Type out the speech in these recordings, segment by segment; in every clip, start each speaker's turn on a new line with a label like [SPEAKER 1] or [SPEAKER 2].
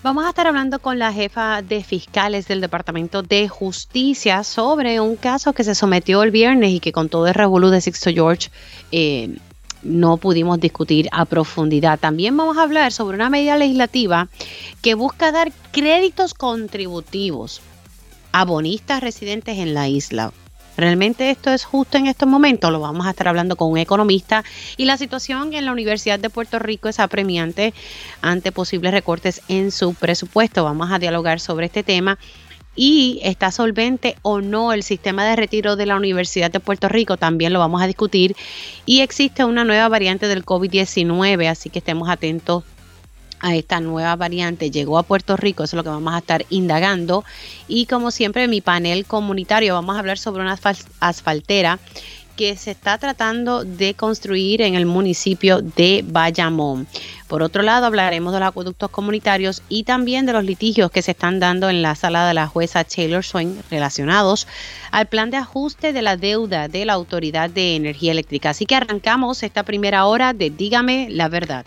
[SPEAKER 1] Vamos a estar hablando con la jefa de fiscales del Departamento de Justicia sobre un caso que se sometió el viernes y que con todo el revolú de Sixto George eh, no pudimos discutir a profundidad. También vamos a hablar sobre una medida legislativa que busca dar créditos contributivos a bonistas residentes en la isla. ¿Realmente esto es justo en estos momentos? Lo vamos a estar hablando con un economista y la situación en la Universidad de Puerto Rico es apremiante ante posibles recortes en su presupuesto. Vamos a dialogar sobre este tema y está solvente o no el sistema de retiro de la Universidad de Puerto Rico, también lo vamos a discutir. Y existe una nueva variante del COVID-19, así que estemos atentos a esta nueva variante llegó a Puerto Rico, eso es lo que vamos a estar indagando. Y como siempre, en mi panel comunitario vamos a hablar sobre una asfaltera que se está tratando de construir en el municipio de Bayamón. Por otro lado, hablaremos de los acueductos comunitarios y también de los litigios que se están dando en la sala de la jueza Taylor Swain relacionados al plan de ajuste de la deuda de la Autoridad de Energía Eléctrica. Así que arrancamos esta primera hora de Dígame la verdad.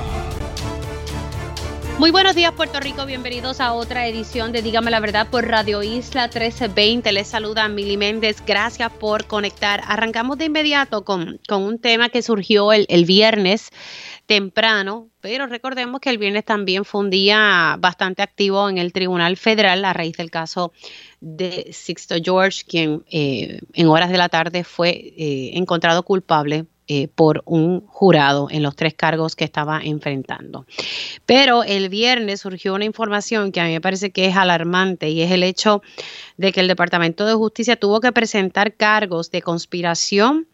[SPEAKER 1] Muy buenos días Puerto Rico, bienvenidos a otra edición de Dígame la Verdad por Radio Isla 1320. Les saluda Mili Méndez, gracias por conectar. Arrancamos de inmediato con, con un tema que surgió el, el, viernes temprano, pero recordemos que el viernes también fue un día bastante activo en el Tribunal Federal a raíz del caso de Sixto George, quien eh, en horas de la tarde fue eh, encontrado culpable eh, por un jurado en los tres cargos que estaba enfrentando. Pero el viernes surgió una información que a mí me parece que es alarmante y es el hecho de que el Departamento de Justicia tuvo que presentar cargos de conspiración,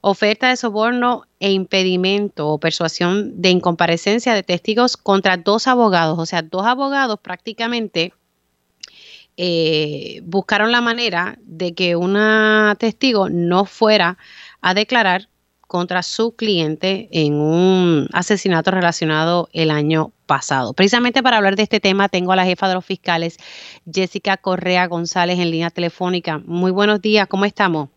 [SPEAKER 1] oferta de soborno e impedimento o persuasión de incomparecencia de testigos contra dos abogados, o sea, dos abogados prácticamente eh, buscaron la manera de que una testigo no fuera a declarar contra su cliente en un asesinato relacionado el año pasado. Precisamente para hablar de este tema tengo a la jefa de los fiscales, Jessica Correa González, en línea telefónica. Muy buenos días, ¿cómo estamos?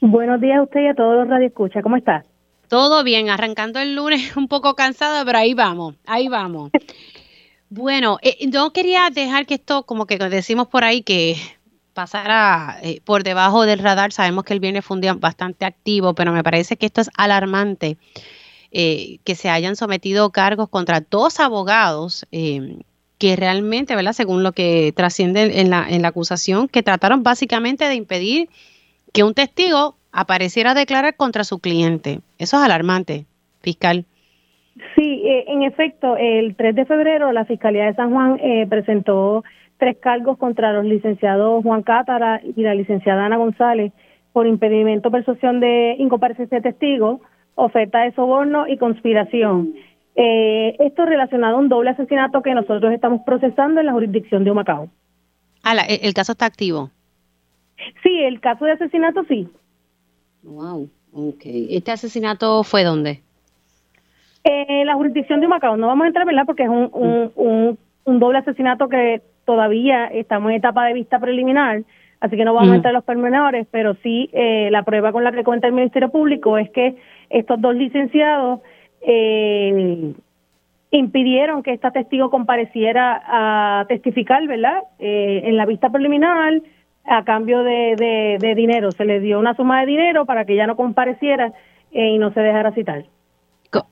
[SPEAKER 2] Buenos días a usted y a todos los radioescuchas, ¿cómo está?
[SPEAKER 1] Todo bien, arrancando el lunes un poco cansada, pero ahí vamos, ahí vamos. Bueno, eh, no quería dejar que esto, como que decimos por ahí, que pasara eh, por debajo del radar. Sabemos que el viernes fue un día bastante activo, pero me parece que esto es alarmante, eh, que se hayan sometido cargos contra dos abogados eh, que realmente, ¿verdad? Según lo que trasciende en la, en la acusación, que trataron básicamente de impedir que un testigo apareciera a declarar contra su cliente. Eso es alarmante, fiscal.
[SPEAKER 2] Sí, en efecto, el 3 de febrero la Fiscalía de San Juan presentó tres cargos contra los licenciados Juan Cátara y la licenciada Ana González por impedimento, persuasión de incomparecencia de testigos, oferta de soborno y conspiración. Eh, esto relacionado a un doble asesinato que nosotros estamos procesando en la jurisdicción de Humacao.
[SPEAKER 1] Ah, el, caso está activo.
[SPEAKER 2] Sí, el caso de asesinato sí.
[SPEAKER 1] Wow, ok. ¿Este asesinato fue dónde?
[SPEAKER 2] En la jurisdicción de Humacao. No vamos a entrar, ¿verdad? Porque es un, un, un, un doble asesinato que todavía estamos en etapa de vista preliminar, así que no vamos a entrar en los pormenores, pero sí eh, la prueba con la que cuenta el Ministerio Público es que estos dos licenciados eh, impidieron que esta testigo compareciera a testificar, ¿verdad? Eh, en la vista preliminar a cambio de, de, dinero. Se le dio una suma de dinero para que ella no compareciera y no se dejara citar.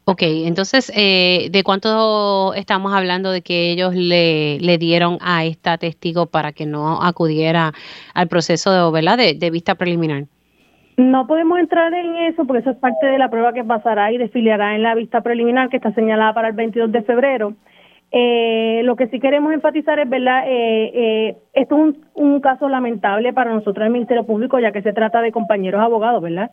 [SPEAKER 1] Ok, entonces, eh, ¿de cuánto estamos hablando de que ellos le, le, dieron a esta testigo para que no acudiera al proceso de, ¿verdad? De, vista preliminar?
[SPEAKER 2] No podemos entrar en eso porque eso es parte de la prueba que pasará y desfiliará en la vista preliminar que está señalada para el 22 de febrero. Eh, lo que sí queremos enfatizar es, ¿verdad? Eh, eh, esto es un, un caso lamentable para nosotros el Ministerio Público ya que se trata de compañeros abogados, ¿verdad?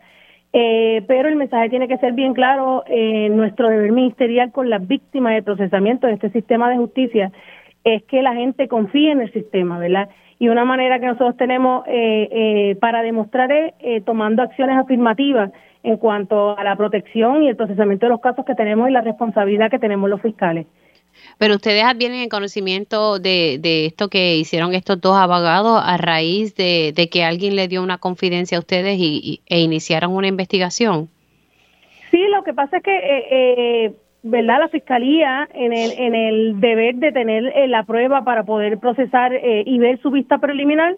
[SPEAKER 2] Eh, pero el mensaje tiene que ser bien claro, eh, nuestro deber ministerial con las víctimas de procesamiento de este sistema de justicia es que la gente confíe en el sistema, ¿verdad? y una manera que nosotros tenemos eh, eh, para demostrar es eh, tomando acciones afirmativas en cuanto a la protección y el procesamiento de los casos que tenemos y la responsabilidad que tenemos los fiscales.
[SPEAKER 1] Pero ustedes vienen en conocimiento de, de esto que hicieron estos dos abogados a raíz de, que alguien le dio una confidencia a ustedes y, e iniciaron una investigación.
[SPEAKER 2] Sí, lo que pasa es que, eh, eh, ¿verdad? La fiscalía, en el, en el deber de tener eh, la prueba para poder procesar y ver su vista preliminar,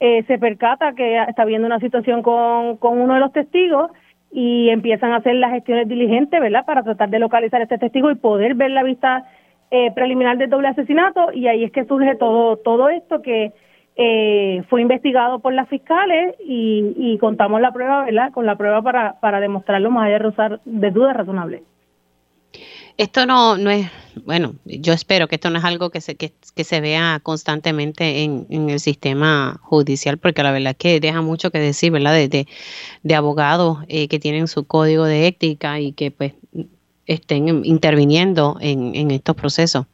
[SPEAKER 2] se percata que está habiendo una situación con, con uno de los testigos y empiezan a hacer las gestiones diligentes, ¿verdad? Para tratar de localizar a este testigo y poder ver la vista eh, preliminar del doble asesinato y ahí es que surge todo todo esto que eh, fue investigado por las fiscales y, contamos la prueba, ¿verdad? Con la prueba para, para demostrarlo más allá de, de dudas razonables.
[SPEAKER 1] Esto no, no es, bueno, yo espero que esto no es algo que se, que, se vea constantemente en, en, el sistema judicial, porque la verdad es que deja mucho que decir, ¿verdad? De, de, abogados eh, que tienen su código de ética y que pues estén interviniendo en, en estos procesos?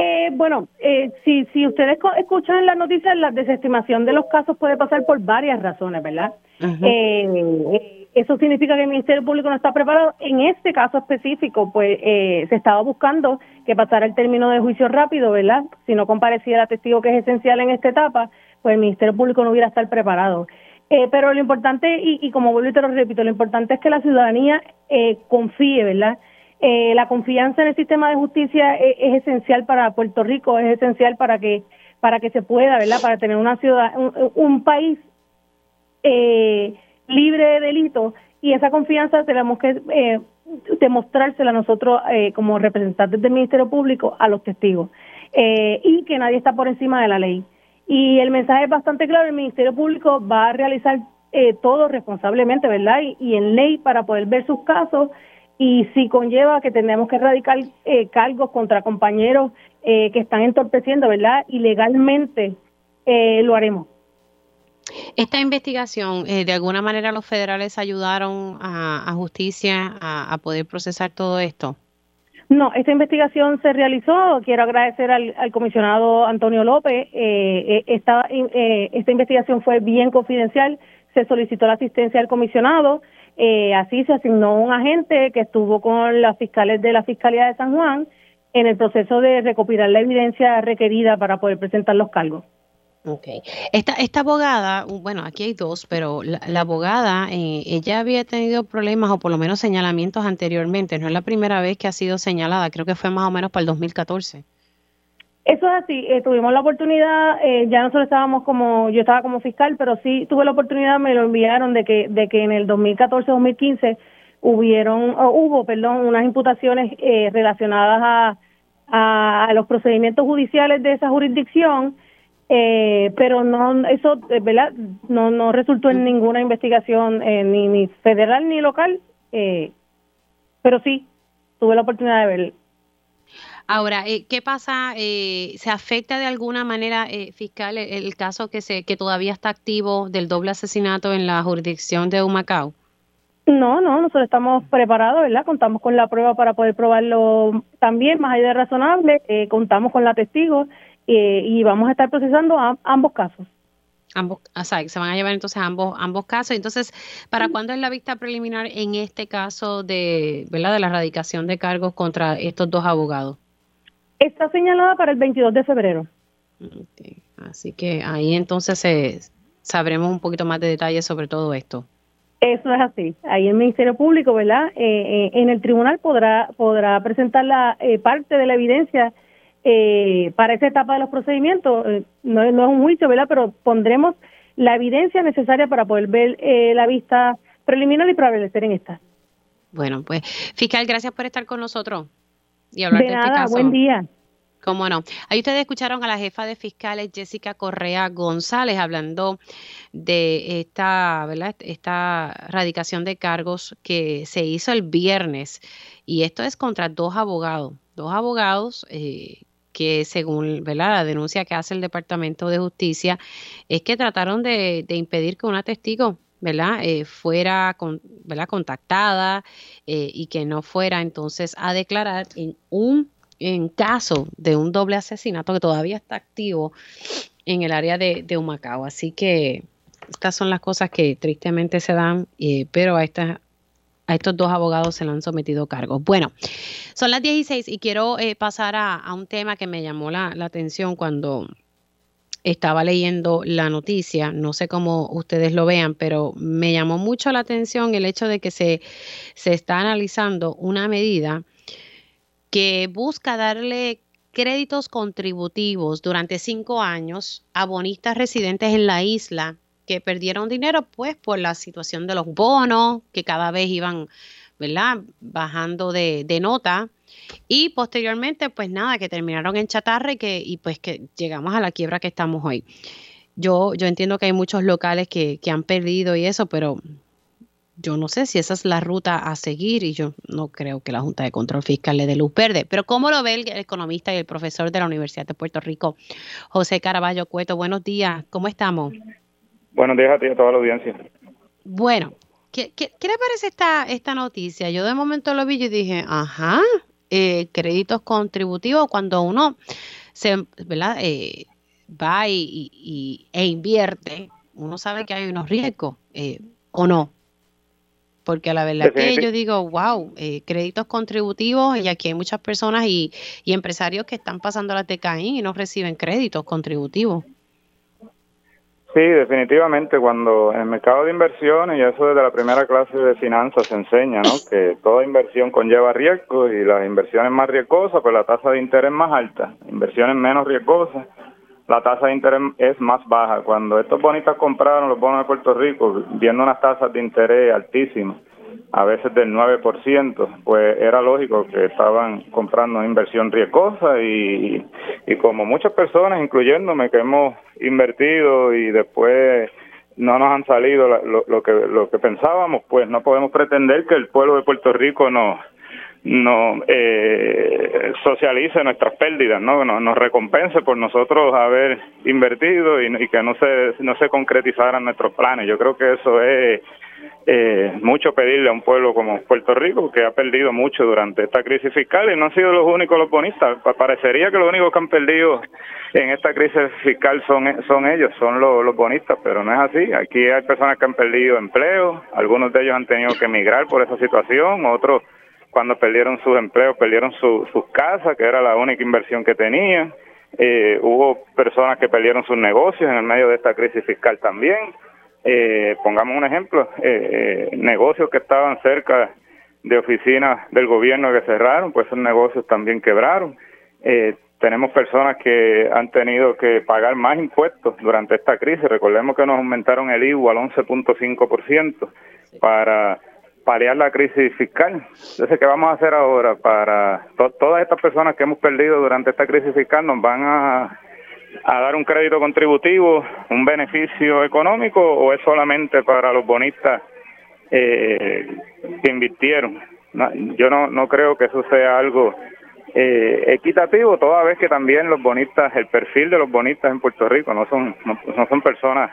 [SPEAKER 2] Eh, bueno, eh, si, si ustedes escuchan las noticias, la desestimación de los casos puede pasar por varias razones, ¿verdad? Eh, eso significa que el Ministerio Público no está preparado. En este caso específico, pues se estaba buscando que pasara el término de juicio rápido, ¿verdad? Si no compareciera testigo que es esencial en esta etapa, pues el Ministerio Público no hubiera estar preparado. Eh, pero lo importante, y, como vuelvo y te lo repito, lo importante es que la ciudadanía eh, confíe, ¿verdad? Eh, la confianza en el sistema de justicia es, esencial para Puerto Rico, es esencial para que para que se pueda, ¿verdad? Para tener una ciudad, un, país libre de delitos y esa confianza tenemos que demostrársela nosotros como representantes del Ministerio Público a los testigos y que nadie está por encima de la ley. Y el mensaje es bastante claro, el Ministerio Público va a realizar eh, todo responsablemente, ¿verdad? Y, en ley para poder ver sus casos y si conlleva que tenemos que erradicar eh, cargos contra compañeros eh, que están entorpeciendo, ¿verdad? Ilegalmente lo haremos.
[SPEAKER 1] Esta investigación, de alguna manera los federales ayudaron a, justicia a poder procesar todo esto.
[SPEAKER 2] No, esta investigación se realizó. Quiero agradecer al, comisionado Antonio López. Eh, eh, esta, eh, esta investigación fue bien confidencial. Se solicitó la asistencia del comisionado. así se asignó un agente que estuvo con las fiscales de la Fiscalía de San Juan en el proceso de recopilar la evidencia requerida para poder presentar los cargos.
[SPEAKER 1] Ok. Esta, esta abogada, bueno, aquí hay dos, pero la, abogada, eh, ella había tenido problemas o por lo menos señalamientos anteriormente. No es la primera vez que ha sido señalada, creo que fue más o menos para el 2014.
[SPEAKER 2] Eso es así, eh, tuvimos la oportunidad, eh, ya nosotros estábamos como, yo estaba como fiscal, pero sí tuve la oportunidad, me lo enviaron de que, de que en el 2014-2015 hubieron, hubo, perdón, unas imputaciones relacionadas a, a los procedimientos judiciales de esa jurisdicción eh, pero no eso eh, verdad no no resultó en ninguna investigación eh, ni, ni federal ni local eh, pero sí tuve la oportunidad de ver.
[SPEAKER 1] Ahora qué pasa se afecta de alguna manera fiscal el, caso que se que todavía está activo del doble asesinato en la jurisdicción de Humacao
[SPEAKER 2] no, no, nosotros estamos preparados, ¿verdad? Contamos con la prueba para poder probarlo también, más allá de razonable, contamos con la testigo, eh, y vamos a estar procesando ambos casos.
[SPEAKER 1] Ambos, o sea, se van a llevar entonces ambos ambos casos. Entonces, ¿para cuándo es la vista preliminar en este caso de, ¿verdad? de la erradicación de cargos contra estos dos abogados?
[SPEAKER 2] Está señalada para el 22 de febrero.
[SPEAKER 1] Así que ahí entonces se, sabremos un poquito más de detalles sobre todo esto.
[SPEAKER 2] Eso es así. Ahí el Ministerio Público, ¿verdad? Eh, eh, en el tribunal podrá podrá presentar la parte de la evidencia eh, para esa etapa de los procedimientos. Eh, no, es un juicio, ¿verdad? Pero pondremos la evidencia necesaria para poder ver eh, la vista preliminar y prevalecer en esta.
[SPEAKER 1] Bueno, pues fiscal, gracias por estar con nosotros y hablar de,
[SPEAKER 2] de
[SPEAKER 1] este caso.
[SPEAKER 2] Buen día.
[SPEAKER 1] Cómo no. Ahí ustedes escucharon a la jefa de fiscales Jessica Correa González hablando de esta, ¿verdad? Esta radicación de cargos que se hizo el viernes y esto es contra dos abogados, dos abogados eh, que según la denuncia que hace el Departamento de Justicia, es que trataron de, impedir que una testigo ¿verdad? Eh, fuera contactada eh, y que no fuera entonces a declarar en un en caso de un doble asesinato que todavía está activo en el área de, de Humacao. Así que estas son las cosas que tristemente se dan, eh, pero a estas a estos dos abogados se le han sometido cargos. Bueno, son las 16 y quiero eh, pasar a, un tema que me llamó la, atención cuando estaba leyendo la noticia. No sé cómo ustedes lo vean, pero me llamó mucho la atención el hecho de que se, se está analizando una medida que busca darle créditos contributivos durante cinco años a bonistas residentes en la isla que perdieron dinero pues por la situación de los bonos que cada vez iban, ¿verdad? Bajando de, nota y posteriormente pues nada, que terminaron en chatarra y que y pues que llegamos a la quiebra que estamos hoy. Yo, yo entiendo que hay muchos locales que, que han perdido y eso, pero yo no sé si esa es la ruta a seguir y yo no creo que la Junta de Control Fiscal le dé luz verde. Pero ¿cómo lo ve el, economista y el profesor de la Universidad de Puerto Rico, José Caraballo Cueto? Buenos días, ¿cómo estamos?
[SPEAKER 3] Buenos días a ti y a toda la audiencia.
[SPEAKER 1] Bueno, ¿qué, qué, le parece esta, esta noticia? Yo de momento lo vi y dije, ajá, eh, créditos contributivos cuando uno se, ¿verdad? Eh, va y, e invierte, uno sabe que hay unos riesgos, eh, ¿o no? Porque la verdad que yo digo, wow, créditos contributivos y aquí hay muchas personas y, y empresarios que están pasando la TKI y no reciben créditos contributivos.
[SPEAKER 3] Sí, definitivamente, cuando en el mercado de inversiones, y eso desde la primera clase de finanzas se enseña, ¿no? Que toda inversión conlleva riesgo y las inversiones más riesgosas, pues la tasa de interés más alta, inversiones menos riesgosas, la tasa de interés es más baja. Cuando estos bonitas compraron los bonos de Puerto Rico, viendo unas tasas de interés altísimas, a veces del 9%, pues era lógico que estaban comprando inversión riesgosa y, y como muchas personas, incluyéndome, que hemos invertido y después no nos han salido lo, lo, que lo que pensábamos, pues no podemos pretender que el pueblo de Puerto Rico nos no eh, socialice nuestras pérdidas, ¿no? Nos, nos recompense por nosotros haber invertido y, y que no se no se concretizaran nuestros planes. Yo creo que eso es eh, mucho pedirle a un pueblo como Puerto Rico, que ha perdido mucho durante esta crisis fiscal y no han sido los únicos los bonistas. Parecería que los únicos que han perdido en esta crisis fiscal son, son ellos, son los, los bonistas, pero no es así. Aquí hay personas que han perdido empleo, algunos de ellos han tenido que emigrar por esa situación, otros cuando perdieron sus empleos, perdieron sus casas, que era la única inversión que tenían. Eh, hubo personas que perdieron sus negocios en el medio de esta crisis fiscal también. Eh, pongamos un ejemplo, eh, eh, negocios que estaban cerca de oficinas del gobierno que cerraron, pues esos negocios también quebraron. Eh, tenemos personas que han tenido que pagar más impuestos durante esta crisis. Recordemos que nos aumentaron el IVU al 11.5% para paliar la crisis fiscal. Entonces, ¿qué vamos a hacer ahora para todas estas personas que hemos perdido durante esta crisis fiscal? Nos van a a dar un crédito contributivo, un beneficio económico o es solamente para los bonistas eh, que invirtieron? yo no, no creo que eso sea algo eh, equitativo, toda vez que también los bonistas, el perfil de los bonistas en Puerto Rico no son, no son personas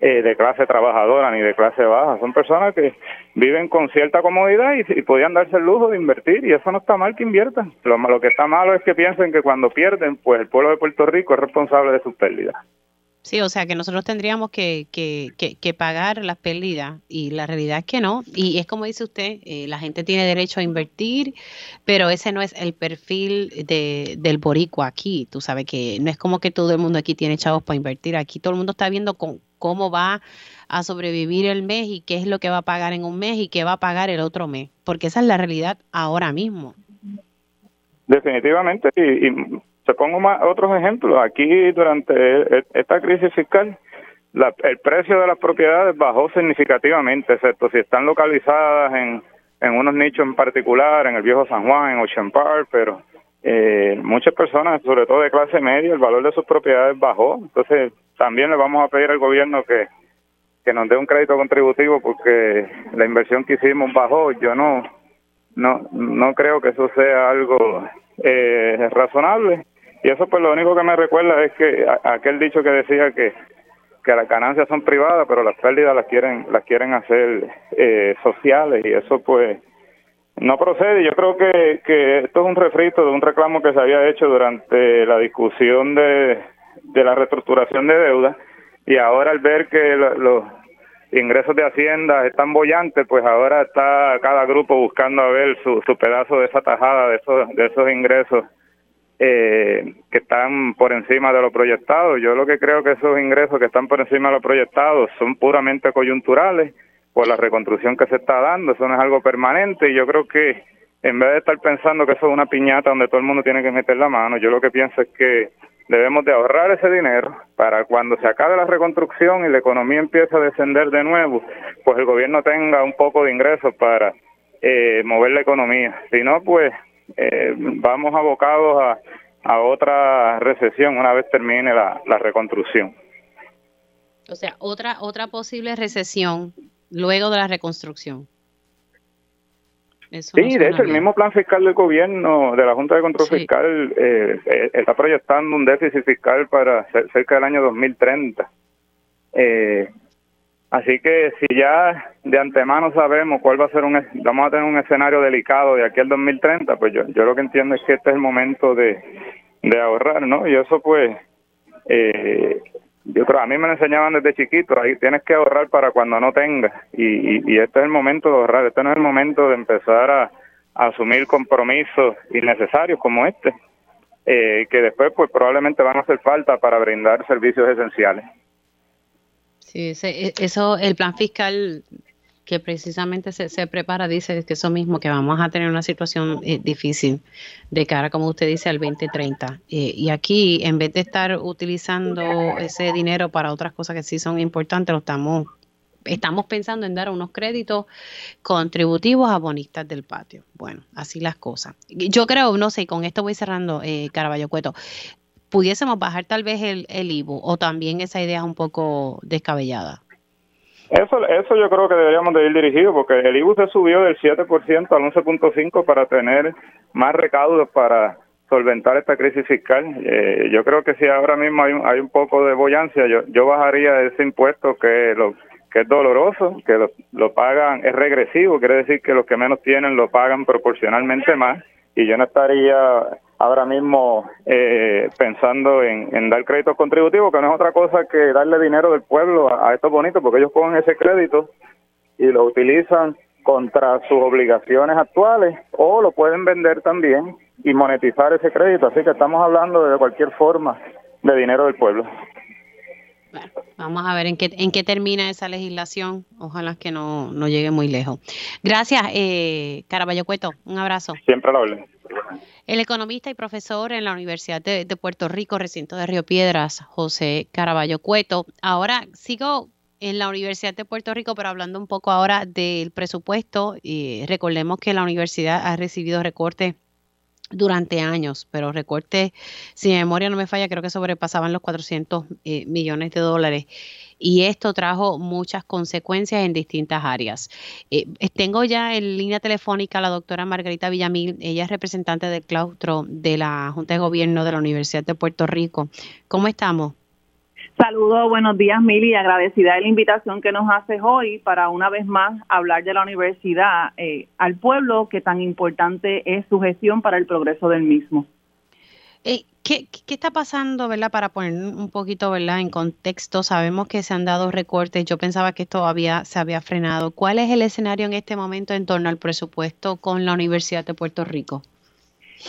[SPEAKER 3] eh, de clase trabajadora ni de clase baja. Son personas que viven con cierta comodidad y, podían darse el lujo de invertir y eso no está mal que inviertan. Lo, lo que está malo es que piensen que cuando pierden, pues el pueblo de Puerto Rico es responsable de sus pérdidas.
[SPEAKER 1] Sí, o sea que nosotros tendríamos que, que, que, pagar las pérdidas y la realidad es que no. Y es como dice usted, eh, la gente tiene derecho a invertir, pero ese no es el perfil de, del boricua aquí. Tú sabes que no es como que todo el mundo aquí tiene chavos para invertir. Aquí todo el mundo está viendo con, cómo va a sobrevivir el mes y qué es lo que va a pagar en un mes y qué va a pagar el otro mes. Porque esa es la realidad ahora mismo.
[SPEAKER 3] Definitivamente. y te pongo más otros ejemplos. Aquí durante esta crisis fiscal, el precio de las propiedades bajó significativamente, excepto si están localizadas en, en unos nichos en particular, en el viejo San Juan, en Ocean Park, pero eh, muchas personas, sobre todo de clase media, el valor de sus propiedades bajó. Entonces, también le vamos a pedir al gobierno que, que nos dé un crédito contributivo porque la inversión que hicimos bajó. Yo no, no, no creo que eso sea algo eh, razonable y eso pues lo único que me recuerda es que aquel dicho que decía que, que las ganancias son privadas, pero las pérdidas las quieren, las quieren hacer eh, sociales y eso pues no procede. Yo creo que, que esto es un refrito de un reclamo que se había hecho durante la discusión de, de la reestructuración de deuda y ahora al ver que los ingresos de Hacienda están bollantes, pues ahora está cada grupo buscando a ver su, su pedazo de esa tajada de esos, de esos ingresos eh, que están por encima de lo proyectado. Yo lo que creo que esos ingresos que están por encima de lo proyectado son puramente coyunturales por la reconstrucción que se está dando, eso no es algo permanente y yo creo que en vez de estar pensando que eso es una piñata donde todo el mundo tiene que meter la mano, yo lo que pienso es que debemos de ahorrar ese dinero para cuando se acabe la reconstrucción y la economía empiece a descender de nuevo, pues el gobierno tenga un poco de ingresos para eh, mover la economía. Si no, pues eh, vamos abocados a, a otra recesión una vez termine la, la reconstrucción.
[SPEAKER 1] O sea, otra otra posible recesión luego de la reconstrucción.
[SPEAKER 3] sí, de hecho, el mismo plan fiscal del gobierno, de la Junta de Control Fiscal, eh, eh, está proyectando un déficit fiscal para cerca del año 2030. Eh, así que si ya de antemano sabemos cuál va a ser un, vamos a tener un escenario delicado de aquí al 2030, pues yo, yo lo que entiendo es que este es el momento de, de ahorrar, ¿no? Y eso pues eh, yo creo, a mí me lo enseñaban desde chiquito, ahí tienes que ahorrar para cuando no tengas. Y, y, este es el momento de ahorrar, este no es el momento de empezar a, asumir compromisos innecesarios como este, eh, que después pues probablemente van a hacer falta para brindar servicios esenciales.
[SPEAKER 1] Sí, e, eso, el plan fiscal que precisamente se, prepara, dice que eso mismo, que vamos a tener una situación eh, difícil de cara, como usted dice, al 2030. Eh, y aquí, en vez de estar utilizando ese dinero para otras cosas que sí son importantes, lo estamos, estamos pensando en dar unos créditos contributivos a bonistas del patio. Bueno, así las cosas. Yo creo, no sé, con esto voy cerrando, eh, Caraballo Cueto, pudiésemos bajar tal vez el, el IBU o también esa idea un poco descabellada.
[SPEAKER 3] Eso, eso yo creo que deberíamos de ir dirigido porque el IBU se subió del 7% al 11.5% para tener más recaudos para solventar esta crisis fiscal. Eh, yo creo que si ahora mismo hay un, hay un poco de boyancia, yo, yo bajaría ese impuesto que lo que es doloroso, que lo, lo pagan, es regresivo, quiere decir que los que menos tienen lo pagan proporcionalmente más y yo no estaría ahora mismo eh, pensando en, dar créditos contributivos, que no es otra cosa que darle dinero del pueblo a, estos bonitos, porque ellos cogen ese crédito y lo utilizan contra sus obligaciones actuales o lo pueden vender también y monetizar ese crédito. Así que estamos hablando de cualquier forma de dinero del pueblo.
[SPEAKER 1] Bueno, vamos a ver en qué, en qué termina esa legislación. Ojalá que no, no llegue muy lejos. Gracias, eh, Caraballo Cueto. Un abrazo.
[SPEAKER 3] Siempre lo hablen.
[SPEAKER 1] El economista y profesor en la Universidad de, Puerto Rico, recinto de Río Piedras, José Caraballo Cueto. Ahora sigo en la Universidad de Puerto Rico, pero hablando un poco ahora del presupuesto, y recordemos que la universidad ha recibido recortes durante años, pero recortes, si mi memoria no me falla, creo que sobrepasaban los 400 eh, millones de dólares y esto trajo muchas consecuencias en distintas áreas. Eh, tengo ya en línea telefónica a la doctora Margarita Villamil, ella es representante del claustro de la Junta de Gobierno de la Universidad de Puerto Rico. ¿Cómo estamos?
[SPEAKER 4] Saludos, buenos días Mili, agradecida de la invitación que nos haces hoy para una vez más hablar de la universidad eh, al pueblo, que tan importante es su gestión para el progreso del mismo.
[SPEAKER 1] Eh, ¿qué, está pasando, verdad? Para poner un poquito, ¿verdad? En contexto, sabemos que se han dado recortes. Yo pensaba que esto había, se había frenado. ¿Cuál es el escenario en este momento en torno al presupuesto con la Universidad de Puerto Rico?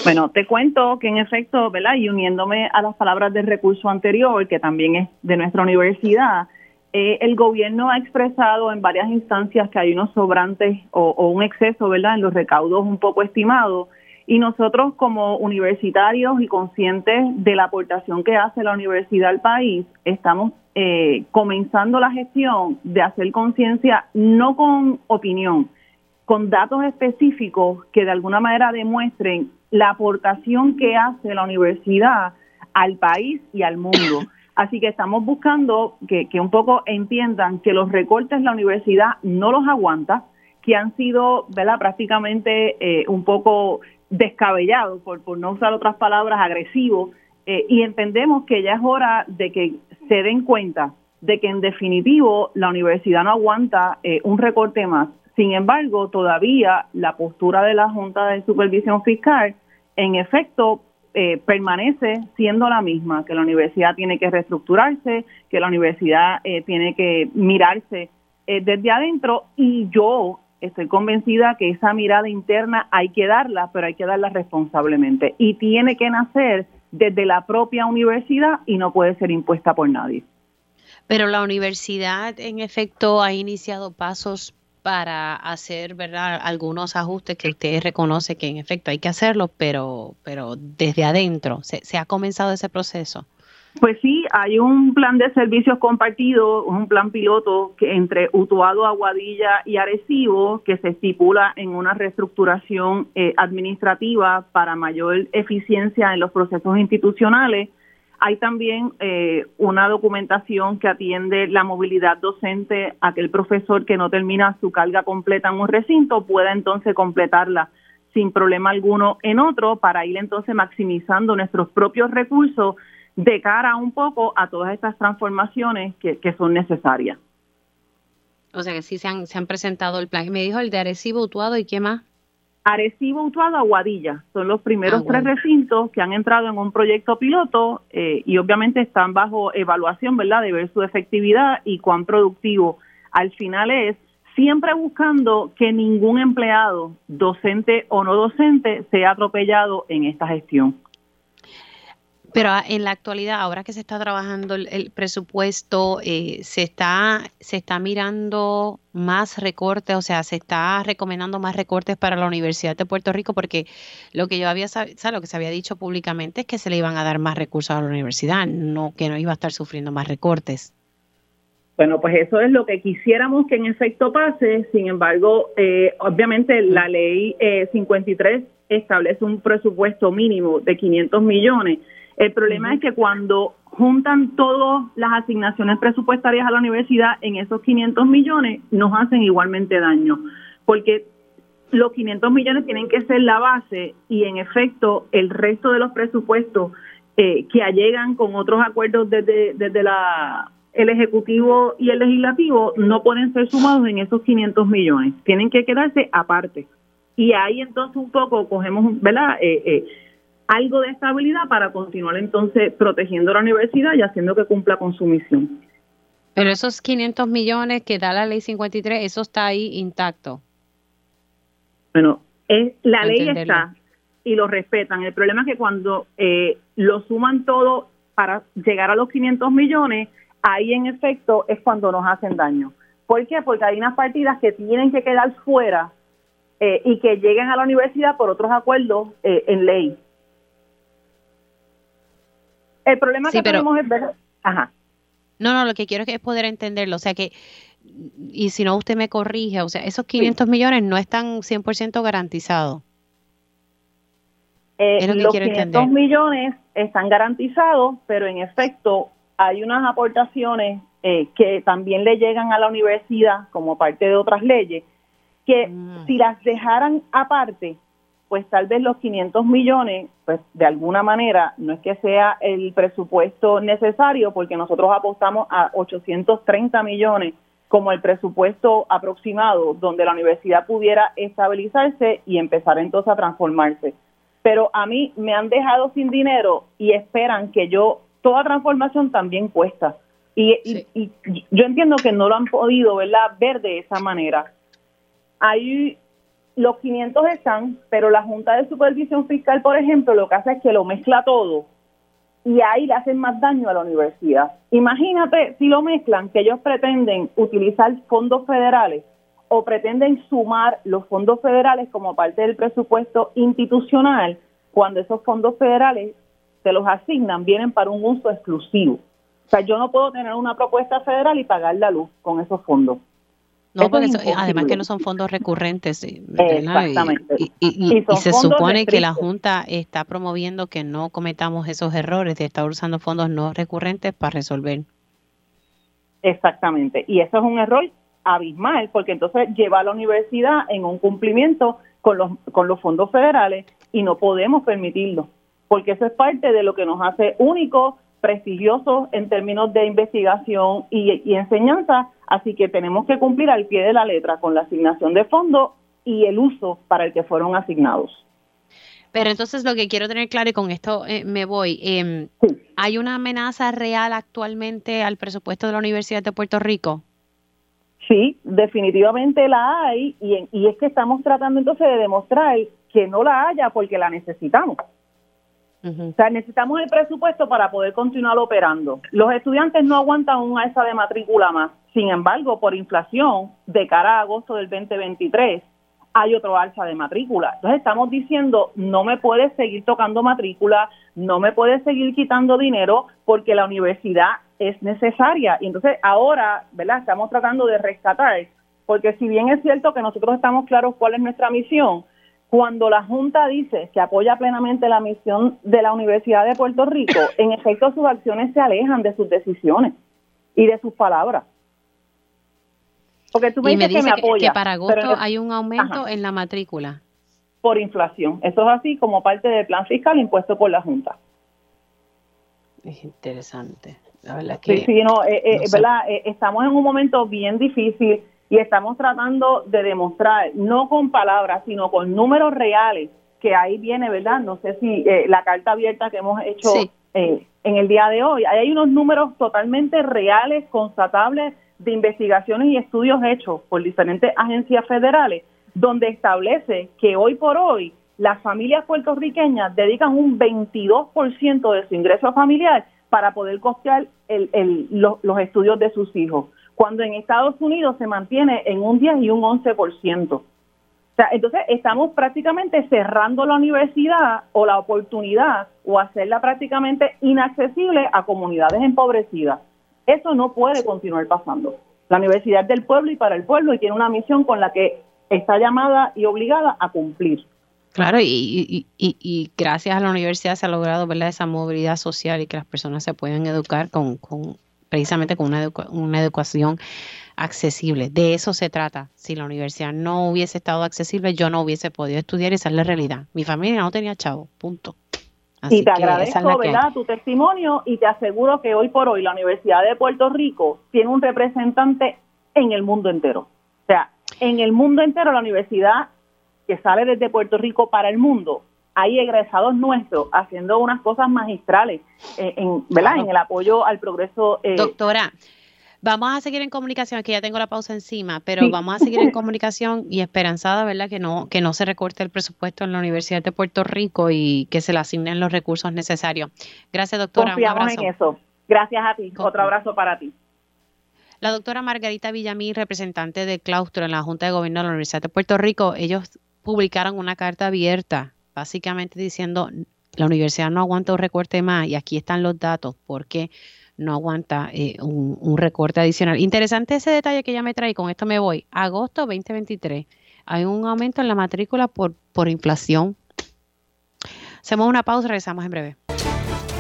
[SPEAKER 4] Bueno, te cuento que en efecto, ¿verdad? Y uniéndome a las palabras del recurso anterior, que también es de nuestra universidad, eh, el gobierno ha expresado en varias instancias que hay unos sobrantes o, o un exceso, ¿verdad? En los recaudos un poco estimados y nosotros como universitarios y conscientes de la aportación que hace la universidad al país, estamos eh, comenzando la gestión de hacer conciencia no con opinión, con datos específicos que de alguna manera demuestren la aportación que hace la universidad al país y al mundo. Así que estamos buscando que, un poco entiendan que los recortes la universidad no los aguanta, que han sido ¿verdad? prácticamente eh, un poco descabellado, por, por no usar otras palabras, agresivo, eh, y entendemos que ya es hora de que se den cuenta de que en definitivo la universidad no aguanta eh, un recorte más. Sin embargo, todavía la postura de la Junta de Supervisión Fiscal, en efecto, eh, permanece siendo la misma, que la universidad tiene que reestructurarse, que la universidad eh, tiene que mirarse eh, desde adentro y yo estoy convencida que esa mirada interna hay que darla, pero hay que darla responsablemente y tiene que nacer desde la propia universidad y no puede ser impuesta por nadie.
[SPEAKER 1] Pero la universidad, en efecto, ha iniciado pasos para hacer verdad algunos ajustes que usted reconoce que en efecto hay que hacerlo, pero, pero desde adentro, ¿se, ¿se, ha comenzado ese proceso?
[SPEAKER 4] Pues sí, hay un plan de servicios compartidos, un plan piloto que entre Utuado, Aguadilla y Arecibo que se estipula en una reestructuración eh, administrativa para mayor eficiencia en los procesos institucionales. Hay también eh, una documentación que atiende la movilidad docente, aquel profesor que no termina su carga completa en un recinto pueda entonces completarla sin problema alguno en otro para ir entonces maximizando nuestros propios recursos de cara un poco a todas estas transformaciones que, son necesarias.
[SPEAKER 1] O sea que sí se han, se han presentado el plan. Me dijo el de Arecibo, Utuado y qué más.
[SPEAKER 4] Arecibo, Utuado, Aguadilla. Son los primeros ah, tres recintos que han entrado en un proyecto piloto eh, y obviamente están bajo evaluación, ¿verdad?, de ver su efectividad y cuán productivo. Al final es siempre buscando que ningún empleado, docente o no docente, sea atropellado en esta gestión.
[SPEAKER 1] Pero en la actualidad, ahora que se está trabajando el, presupuesto, eh, se está se está mirando más recortes, o sea, se está recomendando más recortes para la Universidad de Puerto Rico, porque lo que yo había lo que se había dicho públicamente es que se le iban a dar más recursos a la universidad, no que no iba a estar sufriendo más recortes.
[SPEAKER 4] Bueno, pues eso es lo que quisiéramos que en efecto pase. Sin embargo, eh, obviamente la ley 53 eh, establece un presupuesto mínimo de 500 millones el problema es que cuando juntan todas las asignaciones presupuestarias a la universidad en esos 500 millones, nos hacen igualmente daño, porque los 500 millones tienen que ser la base y en efecto el resto de los presupuestos eh, que allegan con otros acuerdos desde, desde la el Ejecutivo y el Legislativo no pueden ser sumados en esos 500 millones, tienen que quedarse aparte. Y ahí entonces un poco cogemos, ¿verdad? Eh, eh, algo de estabilidad para continuar entonces protegiendo la universidad y haciendo que cumpla con su misión.
[SPEAKER 1] Pero esos 500 millones que da la ley 53, eso está ahí intacto.
[SPEAKER 4] Bueno, es, la ley está y lo respetan. El problema es que cuando eh, lo suman todo para llegar a los 500 millones, ahí en efecto es cuando nos hacen daño. ¿Por qué? Porque hay unas partidas que tienen que quedar fuera eh, y que lleguen a la universidad por otros acuerdos eh, en ley. El problema que tenemos es ver... Ajá.
[SPEAKER 1] No, no, lo que quiero es poder entenderlo. O sea que, y si no, usted me corrige, o sea, esos 500 millones no están 100% garantizados.
[SPEAKER 4] Eh, los 500 millones están garantizados, pero en efecto hay unas aportaciones eh, que también le llegan a la universidad como parte de otras leyes, que mm. si las dejaran aparte, pues tal vez los 500 millones, pues de alguna manera no es que sea el presupuesto necesario, porque nosotros apostamos a 830 millones como el presupuesto aproximado, donde la universidad pudiera estabilizarse y empezar entonces a transformarse. Pero a mí me han dejado sin dinero y esperan que yo, toda transformación también cuesta. Y, y yo entiendo que no lo han podido, ¿verdad?, ver de esa manera. Hay los 500 están, pero la Junta de Supervisión Fiscal, por ejemplo, lo que hace es que lo mezcla todo y ahí le hacen más daño a la universidad. Imagínate si lo mezclan, que ellos pretenden utilizar fondos federales o pretenden sumar los fondos federales como parte del presupuesto institucional, cuando esos fondos federales se los asignan, vienen para un uso exclusivo. O sea, yo no puedo tener una propuesta federal y pagar la luz con esos fondos.
[SPEAKER 1] No, porque además que no son fondos recurrentes. Exactamente. Y, se supone que la Junta está promoviendo que no cometamos esos errores de estar usando fondos no recurrentes para resolver.
[SPEAKER 4] Exactamente. Y eso es un error abismal, porque entonces lleva a la universidad en un cumplimiento con los, con los fondos federales y no podemos permitirlo, porque eso es parte de lo que nos hace únicos, prestigiosos en términos de investigación y, y enseñanza Así que tenemos que cumplir al pie de la letra con la asignación de fondos y el uso para el que fueron asignados.
[SPEAKER 1] Pero entonces lo que quiero tener claro, y con esto eh, me voy, em, ¿hay una amenaza real actualmente al presupuesto de la Universidad de Puerto Rico?
[SPEAKER 4] Sí, definitivamente la hay y, y es que estamos tratando entonces de demostrar que no la haya porque la necesitamos. O sea, necesitamos el presupuesto para poder continuar operando. Los estudiantes no aguantan un alza de matrícula más. Sin embargo, por inflación, de cara a agosto del 2023, hay otro alza de matrícula. Entonces estamos diciendo, no me puedes seguir tocando matrícula, no me puedes seguir quitando dinero porque la universidad es necesaria. Y entonces ahora, ¿verdad? Estamos tratando de rescatar, porque si bien es cierto que nosotros estamos claros cuál es nuestra misión, cuando la Junta dice que apoya plenamente la misión de la Universidad de Puerto Rico, en efecto sus acciones se alejan de sus decisiones y de sus palabras.
[SPEAKER 1] Porque tú me dices que me apoya. Que para agosto hay un aumento en la matrícula.
[SPEAKER 4] Por inflación. Eso es así como parte del plan fiscal impuesto por la Junta.
[SPEAKER 1] Es interesante. La
[SPEAKER 4] verdad que. Sí, sí, no, eh, eh, ¿verdad? Eh, estamos en un momento bien difícil y estamos tratando de demostrar, no con palabras, sino con números reales, que ahí viene, ¿verdad? No sé si la carta abierta que hemos hecho en el día de hoy, ahí hay unos números totalmente reales, constatables de investigaciones y estudios hechos por diferentes agencias federales, donde establece que hoy por hoy las familias puertorriqueñas dedican un 22% de su ingreso familiar para poder costear los, estudios de sus hijos, cuando en Estados Unidos se mantiene en un 10 y un 11%. O entonces estamos prácticamente cerrando la universidad o la oportunidad o hacerla prácticamente inaccesible a comunidades empobrecidas. Eso no puede continuar pasando. La universidad es del pueblo y para el pueblo y tiene una misión con la que está llamada y obligada a cumplir.
[SPEAKER 1] Claro, y, y, gracias a la universidad se ha logrado ¿verdad? esa movilidad social y que las personas se puedan educar con, con precisamente con una, una educación accesible. De eso se trata. Si la universidad no hubiese estado accesible, yo no hubiese podido estudiar y esa es la realidad. Mi familia no tenía chavo, punto
[SPEAKER 4] y te agradezco, ¿verdad?, tu testimonio y te aseguro que hoy por hoy la Universidad de Puerto Rico tiene un representante en el mundo entero. O sea, en el mundo entero la universidad que sale desde Puerto Rico para el mundo, hay egresados nuestros haciendo unas cosas magistrales, eh, en, ¿verdad?, en el apoyo al progreso.
[SPEAKER 1] Eh, Doctora, Vamos a seguir en comunicación, aquí ya tengo la pausa encima, pero vamos a seguir en comunicación y esperanzada, ¿verdad? Que no, que no se recorte el presupuesto en la Universidad de Puerto Rico y que se le asignen los recursos necesarios. Gracias, doctora.
[SPEAKER 4] Confiamos en eso. Gracias a ti. Otro abrazo para ti.
[SPEAKER 1] La doctora Margarita Villamí, representante de claustro en la Junta de Gobierno de la Universidad de Puerto Rico, ellos publicaron una carta abierta, básicamente diciendo la universidad no aguanta un recorte más y aquí están los datos, porque no aguanta eh, un, recorte adicional. Interesante ese detalle que ya me trae, con esto me voy. Agosto 2023, hay un aumento en la matrícula por, por inflación. Hacemos una pausa, regresamos en breve.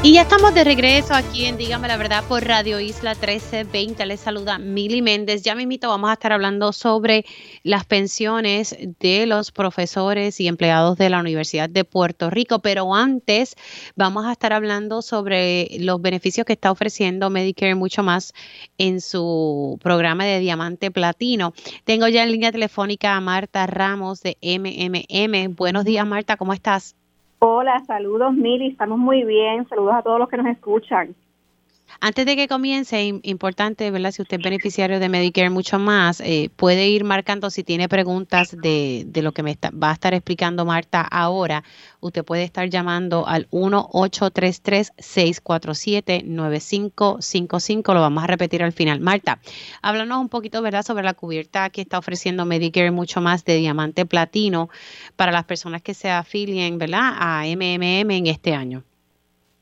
[SPEAKER 1] Y ya estamos de regreso aquí en Dígame la Verdad por Radio Isla 1320. Les saluda Mili Méndez. Ya mismito vamos a estar hablando sobre las pensiones de los profesores y empleados de la Universidad de Puerto Rico. Pero antes vamos a estar hablando sobre los beneficios que está ofreciendo Medicare mucho más en su programa de Diamante Platino. Tengo ya en línea telefónica a Marta Ramos de MMM. Buenos días, Marta, ¿cómo estás?
[SPEAKER 5] Hola, saludos Mili, estamos muy bien, saludos a todos los que nos escuchan.
[SPEAKER 1] Antes de que comience, importante, ¿verdad? Si usted es beneficiario de Medicare mucho más, eh, puede ir marcando si tiene preguntas de, de lo que me va a estar explicando Marta ahora. Usted puede estar llamando al 1-833-647-9555. Lo vamos a repetir al final. Marta, háblanos un poquito, ¿verdad?, sobre la cubierta que está ofreciendo Medicare mucho más de diamante platino para las personas que se afilien, ¿verdad?, a MMM en este año.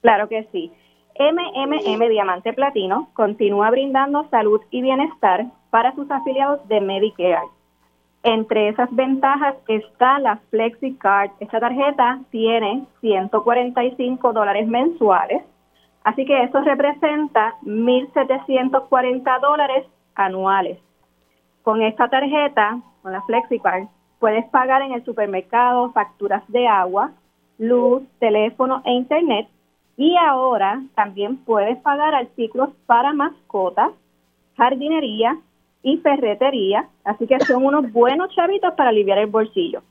[SPEAKER 5] Claro que sí. MMM Diamante Platino continúa brindando salud y bienestar para sus afiliados de Medicare. Entre esas ventajas está la FlexiCard. Esta tarjeta tiene 145 dólares mensuales, así que eso representa 1.740 dólares anuales. Con esta tarjeta, con la FlexiCard, puedes pagar en el supermercado facturas de agua, luz, teléfono e internet y ahora también puedes pagar artículos para mascotas, jardinería y ferretería, así que son unos buenos chavitos para aliviar el bolsillo.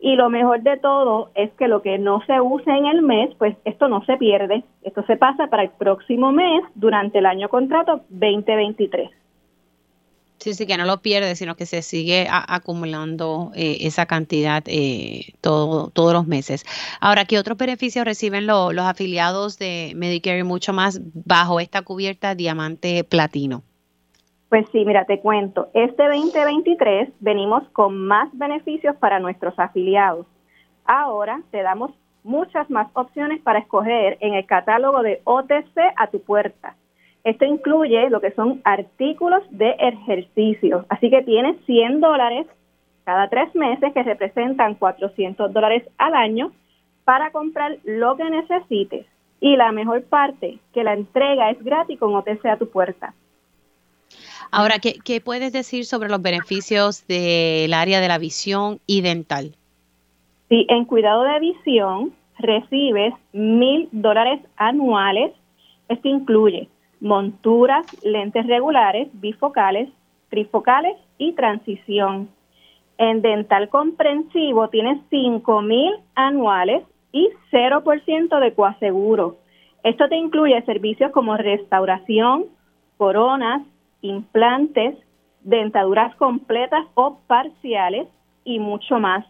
[SPEAKER 5] Y lo mejor de todo es que lo que no se use en el mes, pues esto no se pierde. Esto se pasa para el próximo mes durante el año contrato 2023.
[SPEAKER 1] Sí, sí, que no lo pierde, sino que se sigue acumulando eh, esa cantidad eh, todo, todos los meses. Ahora, ¿qué otros beneficios reciben los afiliados de Medicare mucho más bajo esta cubierta diamante platino?
[SPEAKER 5] Pues sí, mira, te cuento. Este 2023 venimos con más beneficios para nuestros afiliados. Ahora te damos muchas más opciones para escoger en el catálogo de OTC a tu puerta. Esto incluye lo que son artículos de ejercicio. Así que tienes 100 dólares cada tres meses que representan 400 dólares al año para comprar lo que necesites. Y la mejor parte, que la entrega es gratis con OTC a tu puerta.
[SPEAKER 1] Ahora, ¿qué, ¿qué, puedes decir sobre los beneficios del área de la visión y dental?
[SPEAKER 5] Sí, en cuidado de visión recibes mil dólares anuales. Esto incluye monturas, lentes regulares, bifocales, trifocales y transición. En dental comprensivo tienes cinco mil anuales y 0% de coaseguro. Esto te incluye servicios como restauración, coronas, implantes, dentaduras completas o parciales y mucho más.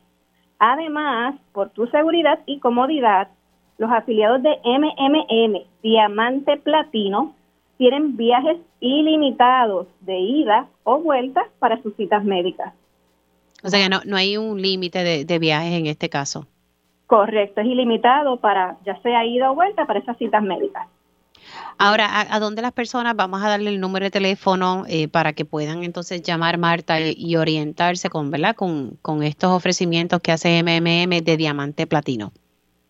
[SPEAKER 5] Además, por tu seguridad y comodidad, los afiliados de MMM Diamante Platino tienen viajes ilimitados de ida o vuelta para sus citas médicas.
[SPEAKER 1] O sea que no, no hay un límite de, de viajes en este caso.
[SPEAKER 5] Correcto, es ilimitado para ya sea ida o vuelta para esas citas médicas.
[SPEAKER 1] Ahora, ¿a, dónde las personas? Vamos a darle el número de teléfono eh, para que puedan entonces llamar Marta y, orientarse con, ¿verdad? Con, con estos ofrecimientos que hace MMM de Diamante Platino.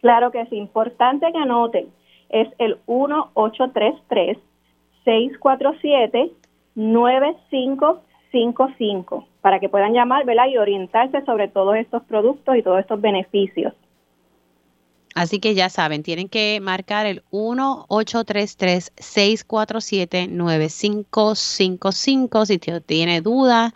[SPEAKER 5] Claro que es importante que anoten. Es el 1833 647 9555 para que puedan llamar, ¿verdad? Y orientarse sobre todos estos productos y todos estos beneficios.
[SPEAKER 1] Así que ya saben, tienen que marcar el 1-833-647-9555. Si tiene dudas,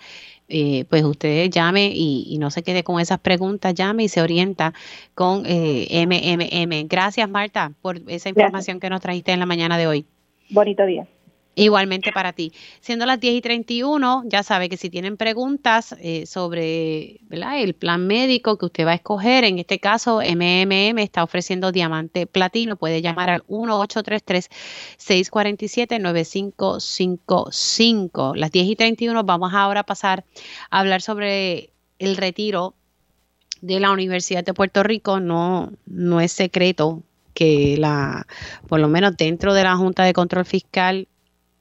[SPEAKER 1] eh, pues usted llame y, no se quede con esas preguntas, llame y se orienta con eh, MMM. Gracias, Marta, por esa información que nos trajiste en la mañana de hoy.
[SPEAKER 5] Bonito día.
[SPEAKER 1] Igualmente para ti. Siendo las 10 y 31, ya sabe que si tienen preguntas eh, sobre el plan médico que usted va a escoger, en este caso MMM está ofreciendo diamante platino, puede llamar al 1833-647-9555. Las 10 y 31 vamos ahora a pasar a hablar sobre el retiro de la Universidad de Puerto Rico. No, no es secreto que la, por lo menos dentro de la Junta de Control Fiscal,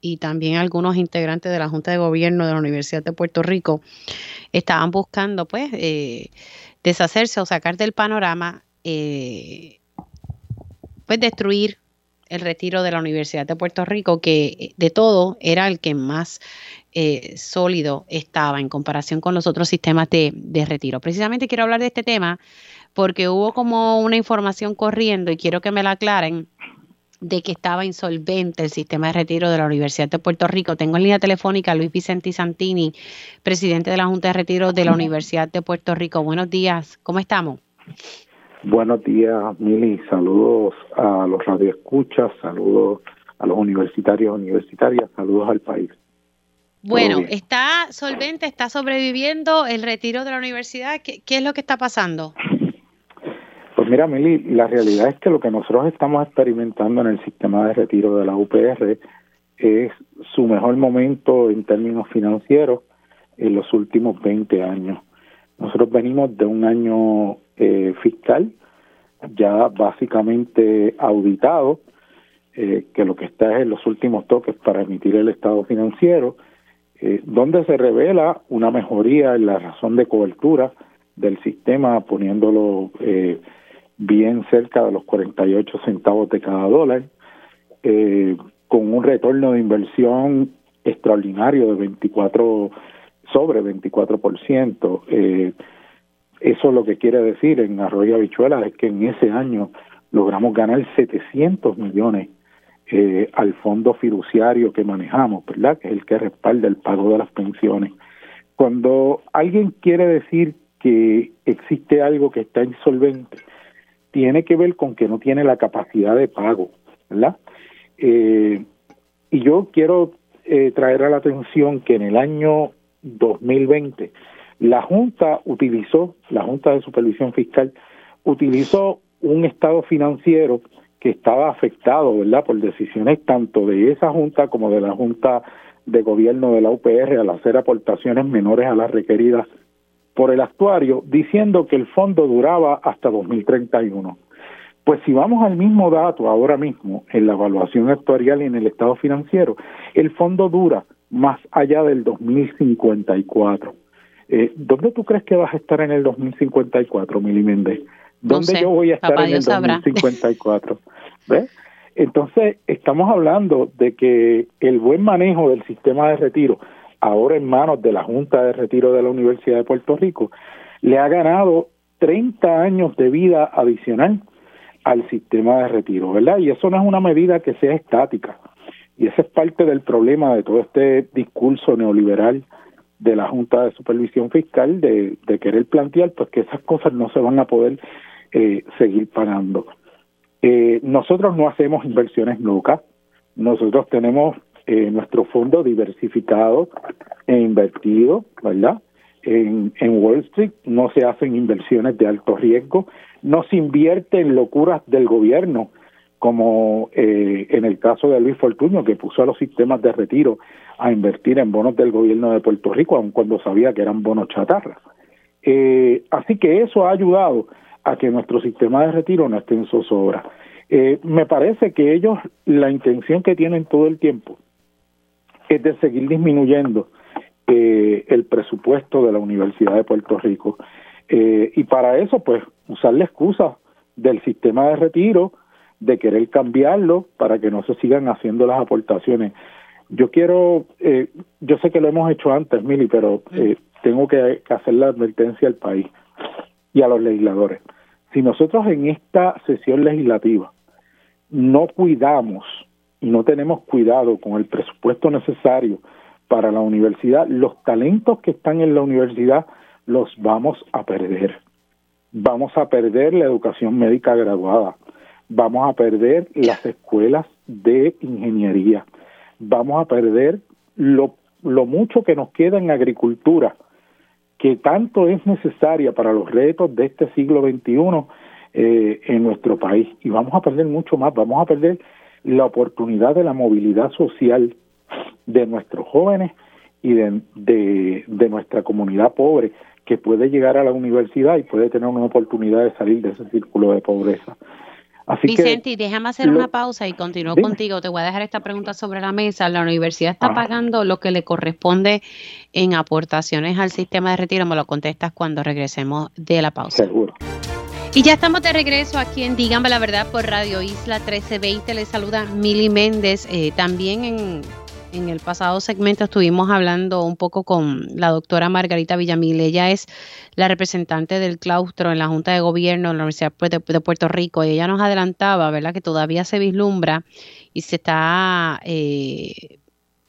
[SPEAKER 1] y también algunos integrantes de la Junta de Gobierno de la Universidad de Puerto Rico estaban buscando pues eh, deshacerse o sacar del panorama eh, pues destruir el retiro de la Universidad de Puerto Rico que eh, de todo era el que más sólido estaba en comparación con los otros sistemas de, de retiro. Precisamente quiero hablar de este tema porque hubo como una información corriendo y quiero que me la aclaren de que estaba insolvente el sistema de retiro de la Universidad de Puerto Rico. Tengo en línea telefónica a Luis Vicente Santini, presidente de la Junta de Retiro de la Universidad de Puerto Rico. Buenos días, ¿cómo estamos?
[SPEAKER 6] Buenos días, Mili. Saludos a los radioescuchas, saludos a los universitarios, universitarias, saludos al país.
[SPEAKER 1] Bueno, está solvente, está sobreviviendo el retiro de la universidad. ¿Qué, qué es lo que está pasando?
[SPEAKER 6] Mira, Mili, la realidad es que lo que nosotros estamos experimentando en el sistema de retiro de la UPR es su mejor momento en términos financieros en los últimos 20 años. Nosotros venimos de un año eh, fiscal ya básicamente auditado, eh, que lo que está es en los últimos toques para emitir el estado financiero, eh, donde se revela una mejoría en la razón de cobertura del sistema, poniéndolo eh, bien cerca de los 48 centavos de cada dólar, eh, con un retorno de inversión extraordinario de 24 sobre 24%. Eh, eso lo que quiere decir en Arroyo Habichuela es que en ese año logramos ganar 700 millones eh, al fondo fiduciario que manejamos, ¿verdad? Que es el que respalda el pago de las pensiones. Cuando alguien quiere decir que existe algo que está insolvente tiene que ver con que no tiene la capacidad de pago, ¿verdad? Eh, y yo quiero eh, traer a la atención que en el año 2020 la Junta utilizó, la Junta de Supervisión Fiscal utilizó un estado financiero que estaba afectado, ¿verdad?, por decisiones tanto de esa Junta como de la Junta de Gobierno de la UPR al hacer aportaciones menores a las requeridas por el actuario, diciendo que el fondo duraba hasta 2031. Pues si vamos al mismo dato ahora mismo en la evaluación actuarial y en el estado financiero, el fondo dura más allá del 2054. Eh, ¿Dónde tú crees que vas a estar en el 2054, Mili Méndez? ¿Dónde yo voy a estar en el 2054? ¿Ves? Entonces, estamos hablando de que el buen manejo del sistema de retiro, ahora en manos de la Junta de Retiro de la Universidad de Puerto Rico, le ha ganado 30 años de vida adicional al sistema de retiro, ¿verdad? Y eso no es una medida que sea estática. Y ese es parte del problema de todo este discurso neoliberal de la Junta de Supervisión Fiscal de, querer plantear pues que esas cosas no se van a poder eh, seguir pagando. Eh, nosotros no hacemos inversiones locas, nosotros tenemos eh, nuestro fondo diversificado e invertido, ¿verdad? En, en Wall Street no se hacen inversiones de alto riesgo, no se invierte en locuras del gobierno, como eh, en el caso de Luis Fortuño, que puso a los sistemas de retiro a invertir en bonos del gobierno de Puerto Rico, aun cuando sabía que eran bonos chatarra. Eh, así que eso ha ayudado a que nuestro sistema de retiro no esté en zozobra. Eh, me parece que ellos, la intención que tienen todo el tiempo es de seguir disminuyendo eh, el presupuesto de la Universidad de Puerto Rico. Eh, y para eso, pues, usar la excusa del sistema de retiro, de querer cambiarlo para que no se sigan haciendo las aportaciones. Yo quiero, eh, yo sé que lo hemos hecho antes, Mili, pero eh, tengo que, hacer la advertencia al país y a los legisladores. Si nosotros en esta sesión legislativa no cuidamos no tenemos cuidado con el presupuesto necesario para la universidad, los talentos que están en la universidad los vamos a perder. Vamos a perder la educación médica graduada, vamos a perder las escuelas de ingeniería, vamos a perder lo, lo mucho que nos queda en agricultura, que tanto es necesaria para los retos de este siglo XXI eh, en nuestro país. Y vamos a perder mucho más, vamos a perder la oportunidad de la movilidad social de nuestros jóvenes y de, de, de nuestra comunidad pobre que puede llegar a la universidad y puede tener una oportunidad de salir de ese círculo de pobreza.
[SPEAKER 1] Vicente, déjame hacer una pausa y continúo contigo. Te voy a dejar esta pregunta sobre la mesa. La universidad está pagando lo que le corresponde en aportaciones al sistema de retiro. Me lo contestas cuando regresemos de la pausa.
[SPEAKER 6] Seguro.
[SPEAKER 1] Y ya estamos de regreso aquí en Dígame la Verdad por Radio Isla 1320. Les saluda Mili Méndez. Eh, también en en el pasado segmento estuvimos hablando un poco con la doctora Margarita Villamil. Ella es la representante del claustro en la Junta de Gobierno de la Universidad de Puerto Rico y ella nos adelantaba, ¿verdad?, que todavía se vislumbra y se está eh,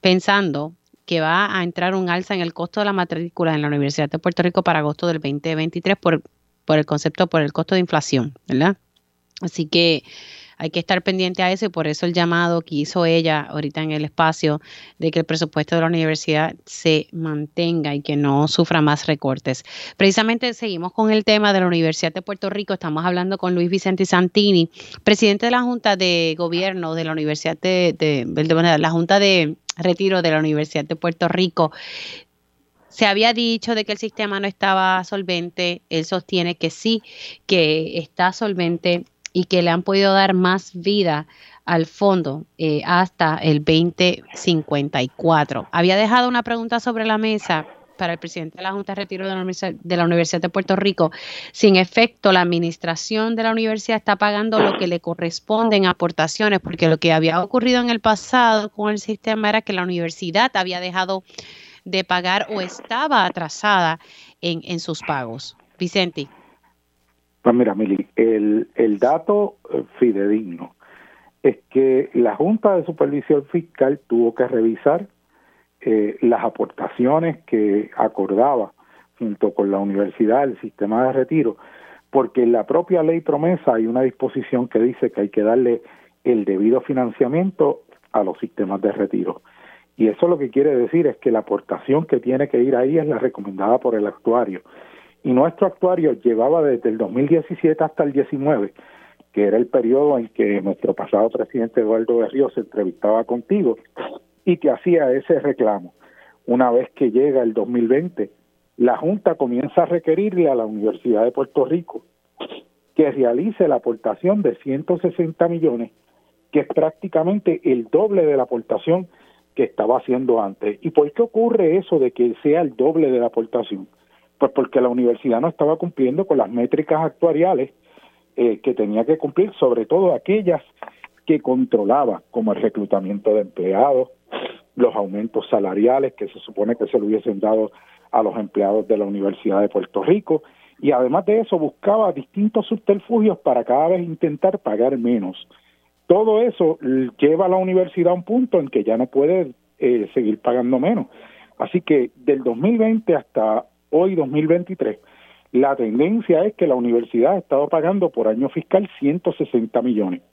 [SPEAKER 1] pensando que va a entrar un alza en el costo de la matrícula en la Universidad de Puerto Rico para agosto del 2023 por, por el concepto, por el costo de inflación, ¿verdad? Así que hay que estar pendiente a eso y por eso el llamado que hizo ella ahorita en el espacio de que el presupuesto de la universidad se mantenga y que no sufra más recortes. Precisamente seguimos con el tema de la Universidad de Puerto Rico. Estamos hablando con Luis Vicente Santini, presidente de la Junta de Gobierno de la Universidad de, de la Junta de Retiro de la Universidad de Puerto Rico. Se había dicho de que el sistema no estaba solvente, él sostiene que sí, que está solvente y que le han podido dar más vida al fondo eh, hasta el 2054. Había dejado una pregunta sobre la mesa para el presidente de la Junta de Retiro de la, Universidad, de Puerto Rico. Sin efecto, la administración de la universidad está pagando lo que le corresponde en aportaciones, porque lo que había ocurrido en el pasado con el sistema era que la universidad había dejado de pagar o estaba atrasada en, en sus pagos. Vicente.
[SPEAKER 6] Pues mira, Mili, el, el dato eh, fidedigno es que la Junta de Supervisión Fiscal tuvo que revisar eh, las aportaciones que acordaba junto con la universidad, el sistema de retiro, porque en la propia ley promesa hay una disposición que dice que hay que darle el debido financiamiento a los sistemas de retiro. Y eso lo que quiere decir es que la aportación que tiene que ir ahí es la recomendada por el actuario. Y nuestro actuario llevaba desde el 2017 hasta el 19, que era el periodo en que nuestro pasado presidente Eduardo Berrío se entrevistaba contigo y que hacía ese reclamo. Una vez que llega el 2020, la Junta comienza a requerirle a la Universidad de Puerto Rico que realice la aportación de 160 millones, que es prácticamente el doble de la aportación que estaba haciendo antes. ¿Y por qué ocurre eso de que sea el doble de la aportación? Pues porque la universidad no estaba cumpliendo con las métricas actuariales eh, que tenía que cumplir, sobre todo aquellas que controlaba, como el reclutamiento de empleados, los aumentos salariales que se supone que se le hubiesen dado a los empleados de la Universidad de Puerto Rico y además de eso buscaba distintos subterfugios para cada vez intentar pagar menos. Todo eso lleva a la universidad a un punto en que ya no puede eh, seguir pagando menos. Así que del 2020 hasta hoy 2023, la tendencia es que la universidad ha estado pagando por año fiscal 160 millones.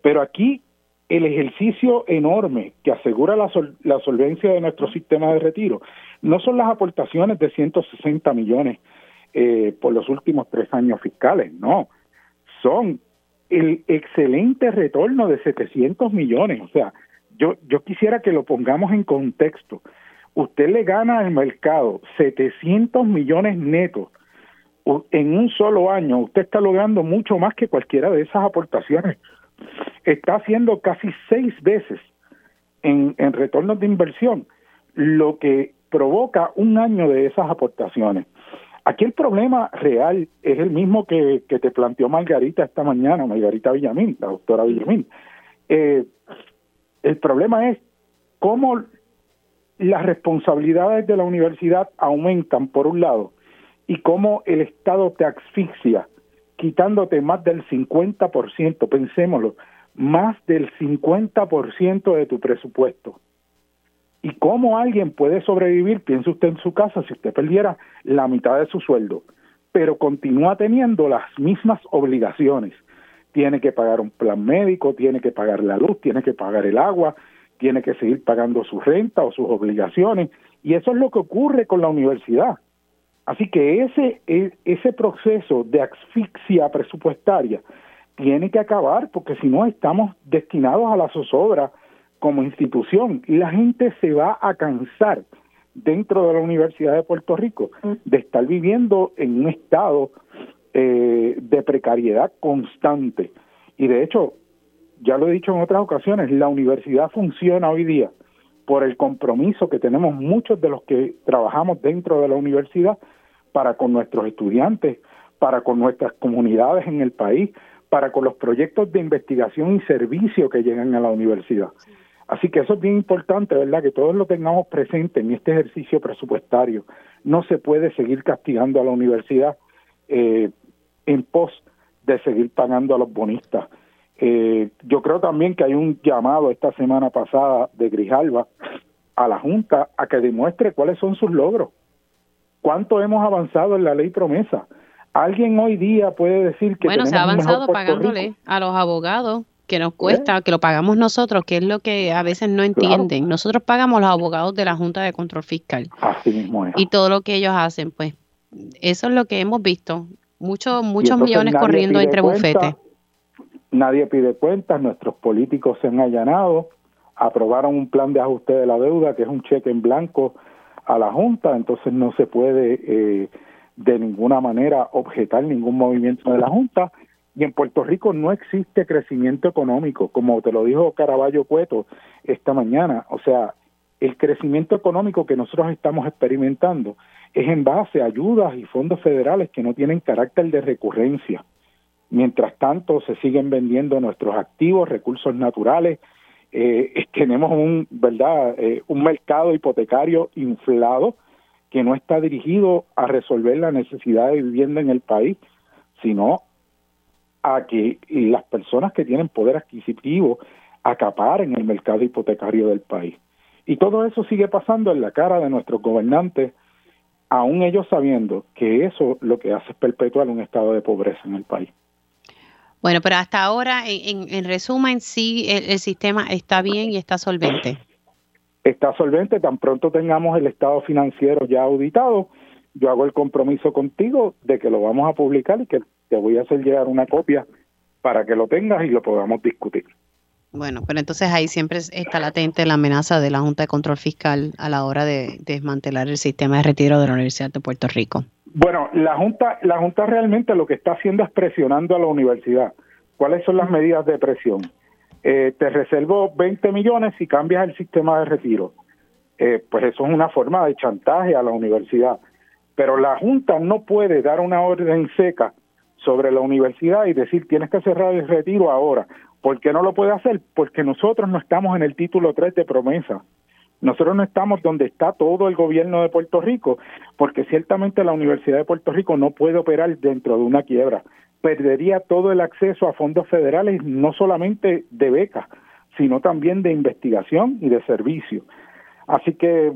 [SPEAKER 6] Pero aquí el ejercicio enorme que asegura la, la solvencia de nuestro sistema de retiro no son las aportaciones de 160 millones eh, por los últimos tres años fiscales, no, son el excelente retorno de 700 millones. O sea, yo, yo quisiera que lo pongamos en contexto. Usted le gana al mercado 700 millones netos en un solo año. Usted está logrando mucho más que cualquiera de esas aportaciones está haciendo casi seis veces en, en retornos de inversión lo que provoca un año de esas aportaciones. Aquí el problema real es el mismo que, te planteó Margarita esta mañana, Margarita Villamín, la doctora Villamín. Eh, el problema es cómo las responsabilidades de la universidad aumentan, por un lado, y cómo el Estado te asfixia quitándote más del 50%, pensémoslo, más del 50% de tu presupuesto. ¿Y cómo alguien puede sobrevivir? Piense usted en su casa si usted perdiera la mitad de su sueldo, pero continúa teniendo las mismas obligaciones. Tiene que pagar un plan médico, tiene que pagar la luz, tiene que pagar el agua, tiene que seguir pagando su renta o sus obligaciones. Y eso es lo que ocurre con la universidad. Así que ese, e, ese proceso de asfixia presupuestaria tiene que acabar porque si no estamos destinados a la zozobra como institución y la gente se va a cansar dentro de la Universidad de Puerto Rico mm. de estar viviendo en un estado eh, de precariedad constante. Y de hecho, ya lo he dicho en otras ocasiones, la universidad funciona hoy día por el compromiso que tenemos muchos de los que trabajamos dentro de la universidad para con nuestros estudiantes, para con nuestras comunidades en el país, para con los proyectos de investigación y servicio que llegan a la universidad. Así que eso es bien importante, ¿verdad? Que todos lo tengamos presente en este ejercicio presupuestario. No se puede seguir castigando a la universidad eh, en pos de seguir pagando a los bonistas. Eh, yo creo también que hay un llamado esta semana pasada de Grijalva a la Junta a que demuestre cuáles son sus logros cuánto hemos avanzado en la ley promesa. ¿Alguien hoy día puede decir que...
[SPEAKER 1] Bueno, se ha avanzado pagándole a los abogados que nos cuesta, que lo pagamos nosotros, que es lo que a veces no entienden. Nosotros pagamos los abogados de la Junta de Control Fiscal.
[SPEAKER 6] Así mismo es.
[SPEAKER 1] Y todo lo que ellos hacen, pues, eso es lo que hemos visto. Muchos, muchos millones corriendo entre bufetes.
[SPEAKER 6] Nadie pide cuentas, nuestros políticos se han allanado, aprobaron un plan de ajuste de la deuda, que es un cheque en blanco a la Junta, entonces no se puede eh, de ninguna manera objetar ningún movimiento de la Junta. Y en Puerto Rico no existe crecimiento económico, como te lo dijo Caraballo Cueto esta mañana. O sea, el crecimiento económico que nosotros estamos experimentando es en base a ayudas y fondos federales que no tienen carácter de recurrencia. Mientras tanto, se siguen vendiendo nuestros activos, recursos naturales, eh, tenemos un verdad eh, un mercado hipotecario inflado que no está dirigido a resolver la necesidad de vivienda en el país sino a que las personas que tienen poder adquisitivo acaparen el mercado hipotecario del país y todo eso sigue pasando en la cara de nuestros gobernantes aún ellos sabiendo que eso lo que hace es perpetuar un estado de pobreza en el país.
[SPEAKER 1] Bueno, pero hasta ahora, en, resumen, sí, el, sistema está bien y está solvente.
[SPEAKER 6] Está solvente, tan pronto tengamos el estado financiero ya auditado, yo hago el compromiso contigo de que lo vamos a publicar y que te voy a hacer llegar una copia para que lo tengas y lo podamos discutir.
[SPEAKER 1] Bueno, pero entonces ahí siempre está latente la amenaza de la Junta de Control Fiscal a la hora de desmantelar el sistema de retiro de la Universidad de Puerto Rico.
[SPEAKER 6] Bueno, la Junta, la Junta realmente lo que está haciendo es presionando a la universidad. ¿Cuáles son las medidas de presión? Eh, te reservo 20 millones y cambias el sistema de retiro. Eh, pues eso es una forma de chantaje a la universidad. Pero la Junta no puede dar una orden seca sobre la universidad y decir tienes que cerrar el retiro ahora. ¿Por qué no lo puede hacer? Porque nosotros no estamos en el título 3 de promesa. Nosotros no estamos donde está todo el gobierno de Puerto Rico, porque ciertamente la Universidad de Puerto Rico no puede operar dentro de una quiebra. Perdería todo el acceso a fondos federales, no solamente de becas, sino también de investigación y de servicio. Así que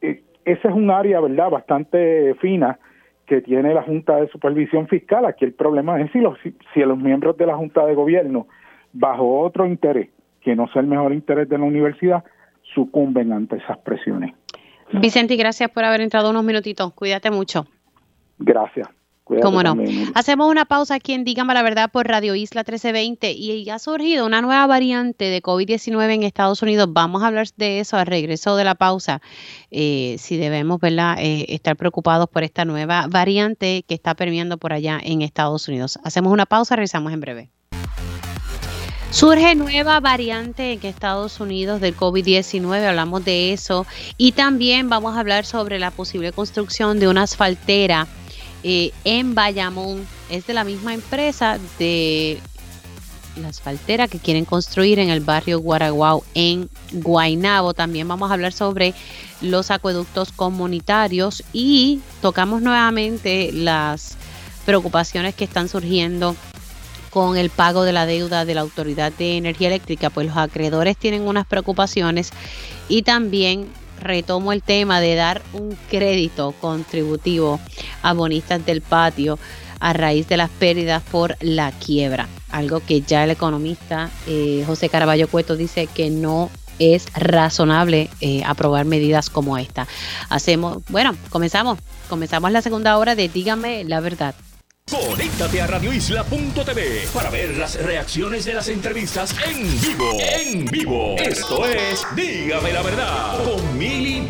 [SPEAKER 6] eh, ese es un área, ¿verdad?, bastante fina que tiene la Junta de Supervisión Fiscal. Aquí el problema es si los, si los miembros de la Junta de Gobierno, bajo otro interés, que no sea el mejor interés de la universidad, sucumben ante esas presiones.
[SPEAKER 1] Vicente, gracias por haber entrado unos minutitos. Cuídate mucho.
[SPEAKER 6] Gracias.
[SPEAKER 1] ¿Cómo no? Hacemos una pausa aquí en Dígame la Verdad por Radio Isla 1320 y ha surgido una nueva variante de COVID-19 en Estados Unidos. Vamos a hablar de eso al regreso de la pausa, eh, si debemos ¿verdad? Eh, estar preocupados por esta nueva variante que está permeando por allá en Estados Unidos. Hacemos una pausa, regresamos en breve. Surge nueva variante en Estados Unidos del COVID-19, hablamos de eso y también vamos a hablar sobre la posible construcción de una asfaltera eh, en Bayamón. Es de la misma empresa de la asfaltera que quieren construir en el barrio Guaraguao en Guainabo. También vamos a hablar sobre los acueductos comunitarios y tocamos nuevamente las preocupaciones que están surgiendo con el pago de la deuda de la Autoridad de Energía Eléctrica, pues los acreedores tienen unas preocupaciones y también retomo el tema de dar un crédito contributivo a bonistas del patio a raíz de las pérdidas por la quiebra, algo que ya el economista eh, José Caraballo Cueto dice que no es razonable eh, aprobar medidas como esta. Hacemos, bueno, comenzamos, comenzamos la segunda hora de Dígame la verdad.
[SPEAKER 7] Conéctate a radioisla.tv para ver las reacciones de las entrevistas en vivo. En vivo. Esto es Dígame la verdad con Mili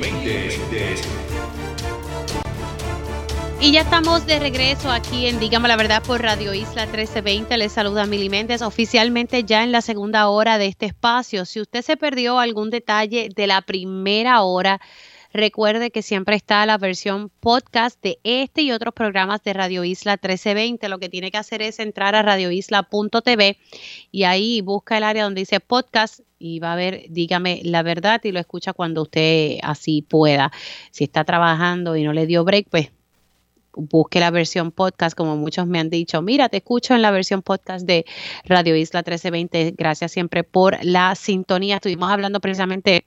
[SPEAKER 1] Y ya estamos de regreso aquí en Dígame la verdad por Radio Isla 1320. Les saluda Mili Méndez, oficialmente ya en la segunda hora de este espacio. Si usted se perdió algún detalle de la primera hora, Recuerde que siempre está la versión podcast de este y otros programas de Radio Isla 1320. Lo que tiene que hacer es entrar a radioisla.tv y ahí busca el área donde dice podcast y va a ver, dígame la verdad y lo escucha cuando usted así pueda. Si está trabajando y no le dio break, pues busque la versión podcast, como muchos me han dicho, mira, te escucho en la versión podcast de Radio Isla 1320. Gracias siempre por la sintonía. Estuvimos hablando precisamente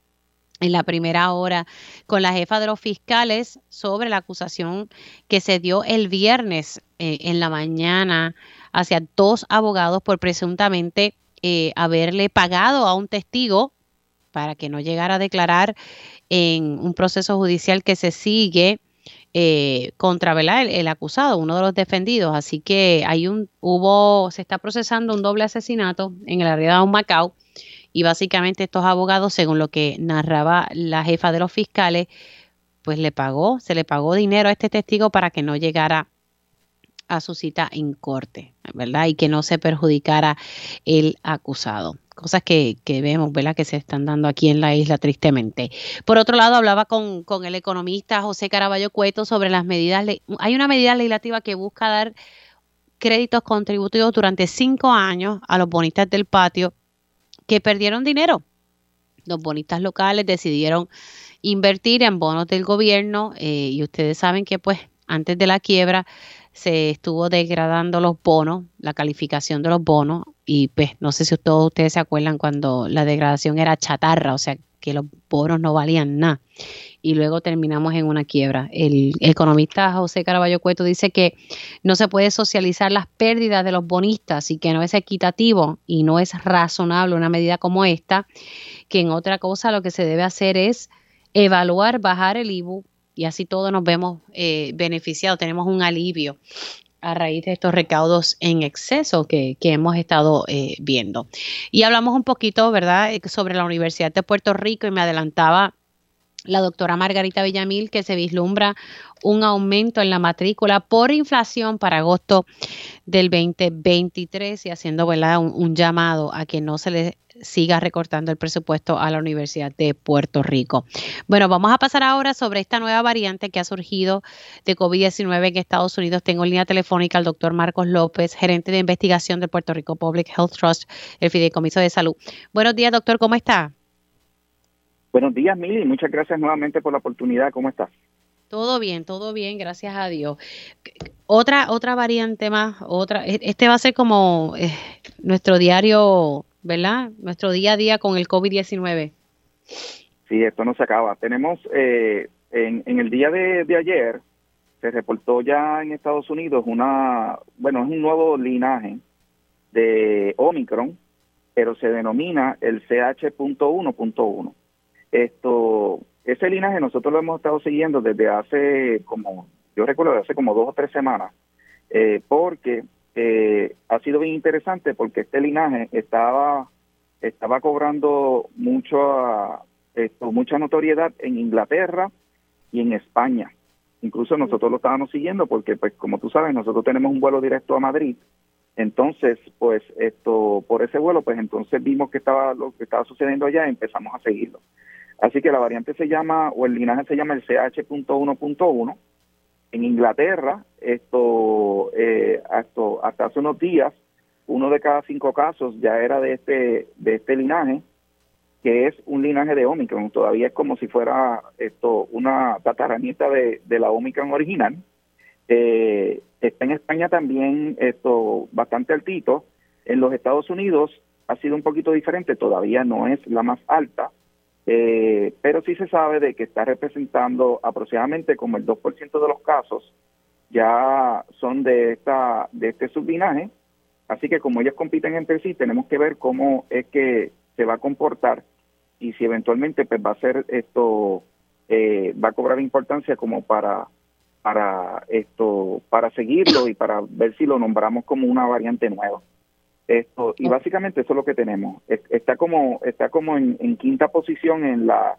[SPEAKER 1] en la primera hora con la jefa de los fiscales sobre la acusación que se dio el viernes eh, en la mañana hacia dos abogados por presuntamente eh, haberle pagado a un testigo para que no llegara a declarar en un proceso judicial que se sigue eh, contra El, el, acusado, uno de los defendidos. Así que hay un, hubo, se está procesando un doble asesinato en el área de Macao y básicamente estos abogados, según lo que narraba la jefa de los fiscales, pues le pagó, se le pagó dinero a este testigo para que no llegara a su cita en corte, ¿verdad? Y que no se perjudicara el acusado. Cosas que, que vemos, ¿verdad? Que se están dando aquí en la isla tristemente. Por otro lado, hablaba con, con el economista José Caraballo Cueto sobre las medidas. Hay una medida legislativa que busca dar créditos contributivos durante cinco años a los bonistas del patio que perdieron dinero. Los bonistas locales decidieron invertir en bonos del gobierno eh, y ustedes saben que pues antes de la quiebra se estuvo degradando los bonos, la calificación de los bonos y pues no sé si todos ustedes se acuerdan cuando la degradación era chatarra, o sea, que los bonos no valían nada. Y luego terminamos en una quiebra. El economista José Caraballo Cueto dice que no se puede socializar las pérdidas de los bonistas y que no es equitativo y no es razonable una medida como esta, que en otra cosa lo que se debe hacer es evaluar, bajar el IBU y así todos nos vemos eh, beneficiados, tenemos un alivio a raíz de estos recaudos en exceso que, hemos estado eh, viendo. Y hablamos un poquito, ¿verdad?, eh, sobre la Universidad de Puerto Rico y me adelantaba la doctora Margarita Villamil que se vislumbra un aumento en la matrícula por inflación para agosto del 2023 y haciendo ¿verdad? Un, llamado a que no se le siga recortando el presupuesto a la Universidad de Puerto Rico. Bueno, vamos a pasar ahora sobre esta nueva variante que ha surgido de COVID-19 en Estados Unidos. Tengo en línea telefónica al doctor Marcos López, gerente de investigación del Puerto Rico Public Health Trust, el Fideicomiso de Salud. Buenos días, doctor, ¿cómo está?
[SPEAKER 8] Buenos días, Mili. Muchas gracias nuevamente por la oportunidad. ¿Cómo estás?
[SPEAKER 1] Todo bien, todo bien, gracias a Dios. Otra, otra variante más, otra. E, este va a ser como eh, nuestro diario, ¿verdad? Nuestro día a día con el COVID-19.
[SPEAKER 8] Sí, esto no se acaba. Tenemos eh, en, en, el día de, de ayer se reportó ya en Estados Unidos una, bueno, es un nuevo linaje de Omicron, pero se denomina el CH.1.1. Esto, ese linaje nosotros lo hemos estado siguiendo desde hace como, yo recuerdo de hace como dos o tres semanas, eh, porque eh, ha sido bien interesante porque este linaje estaba estaba cobrando mucho esto, mucha notoriedad en Inglaterra y en España. Incluso nosotros lo estábamos siguiendo porque, pues, como tú sabes, nosotros tenemos un vuelo directo a Madrid. Entonces, pues, esto, por ese vuelo, pues, entonces vimos que estaba lo que estaba sucediendo allá y empezamos a seguirlo. Así que la variante se llama, o el linaje se llama el CH.1.1. En Inglaterra, esto, eh, hasta, hasta hace unos días, uno de cada cinco casos ya era de este, de este linaje, que es un linaje de Omicron. Todavía es como si fuera esto una tataranieta de, de la Omicron original. Eh, está en España también esto bastante altito. En los Estados Unidos ha sido un poquito diferente, todavía no es la más alta, eh, pero sí se sabe de que está representando aproximadamente como el 2% de los casos ya son de esta de este sublinaje, así que como ellos compiten entre sí, tenemos que ver cómo es que se va a comportar y si eventualmente pues va a ser esto eh, va a cobrar importancia como para para esto para seguirlo y para ver si lo nombramos como una variante nueva. Esto, y básicamente eso es lo que tenemos. Está como, está como en, quinta posición en la,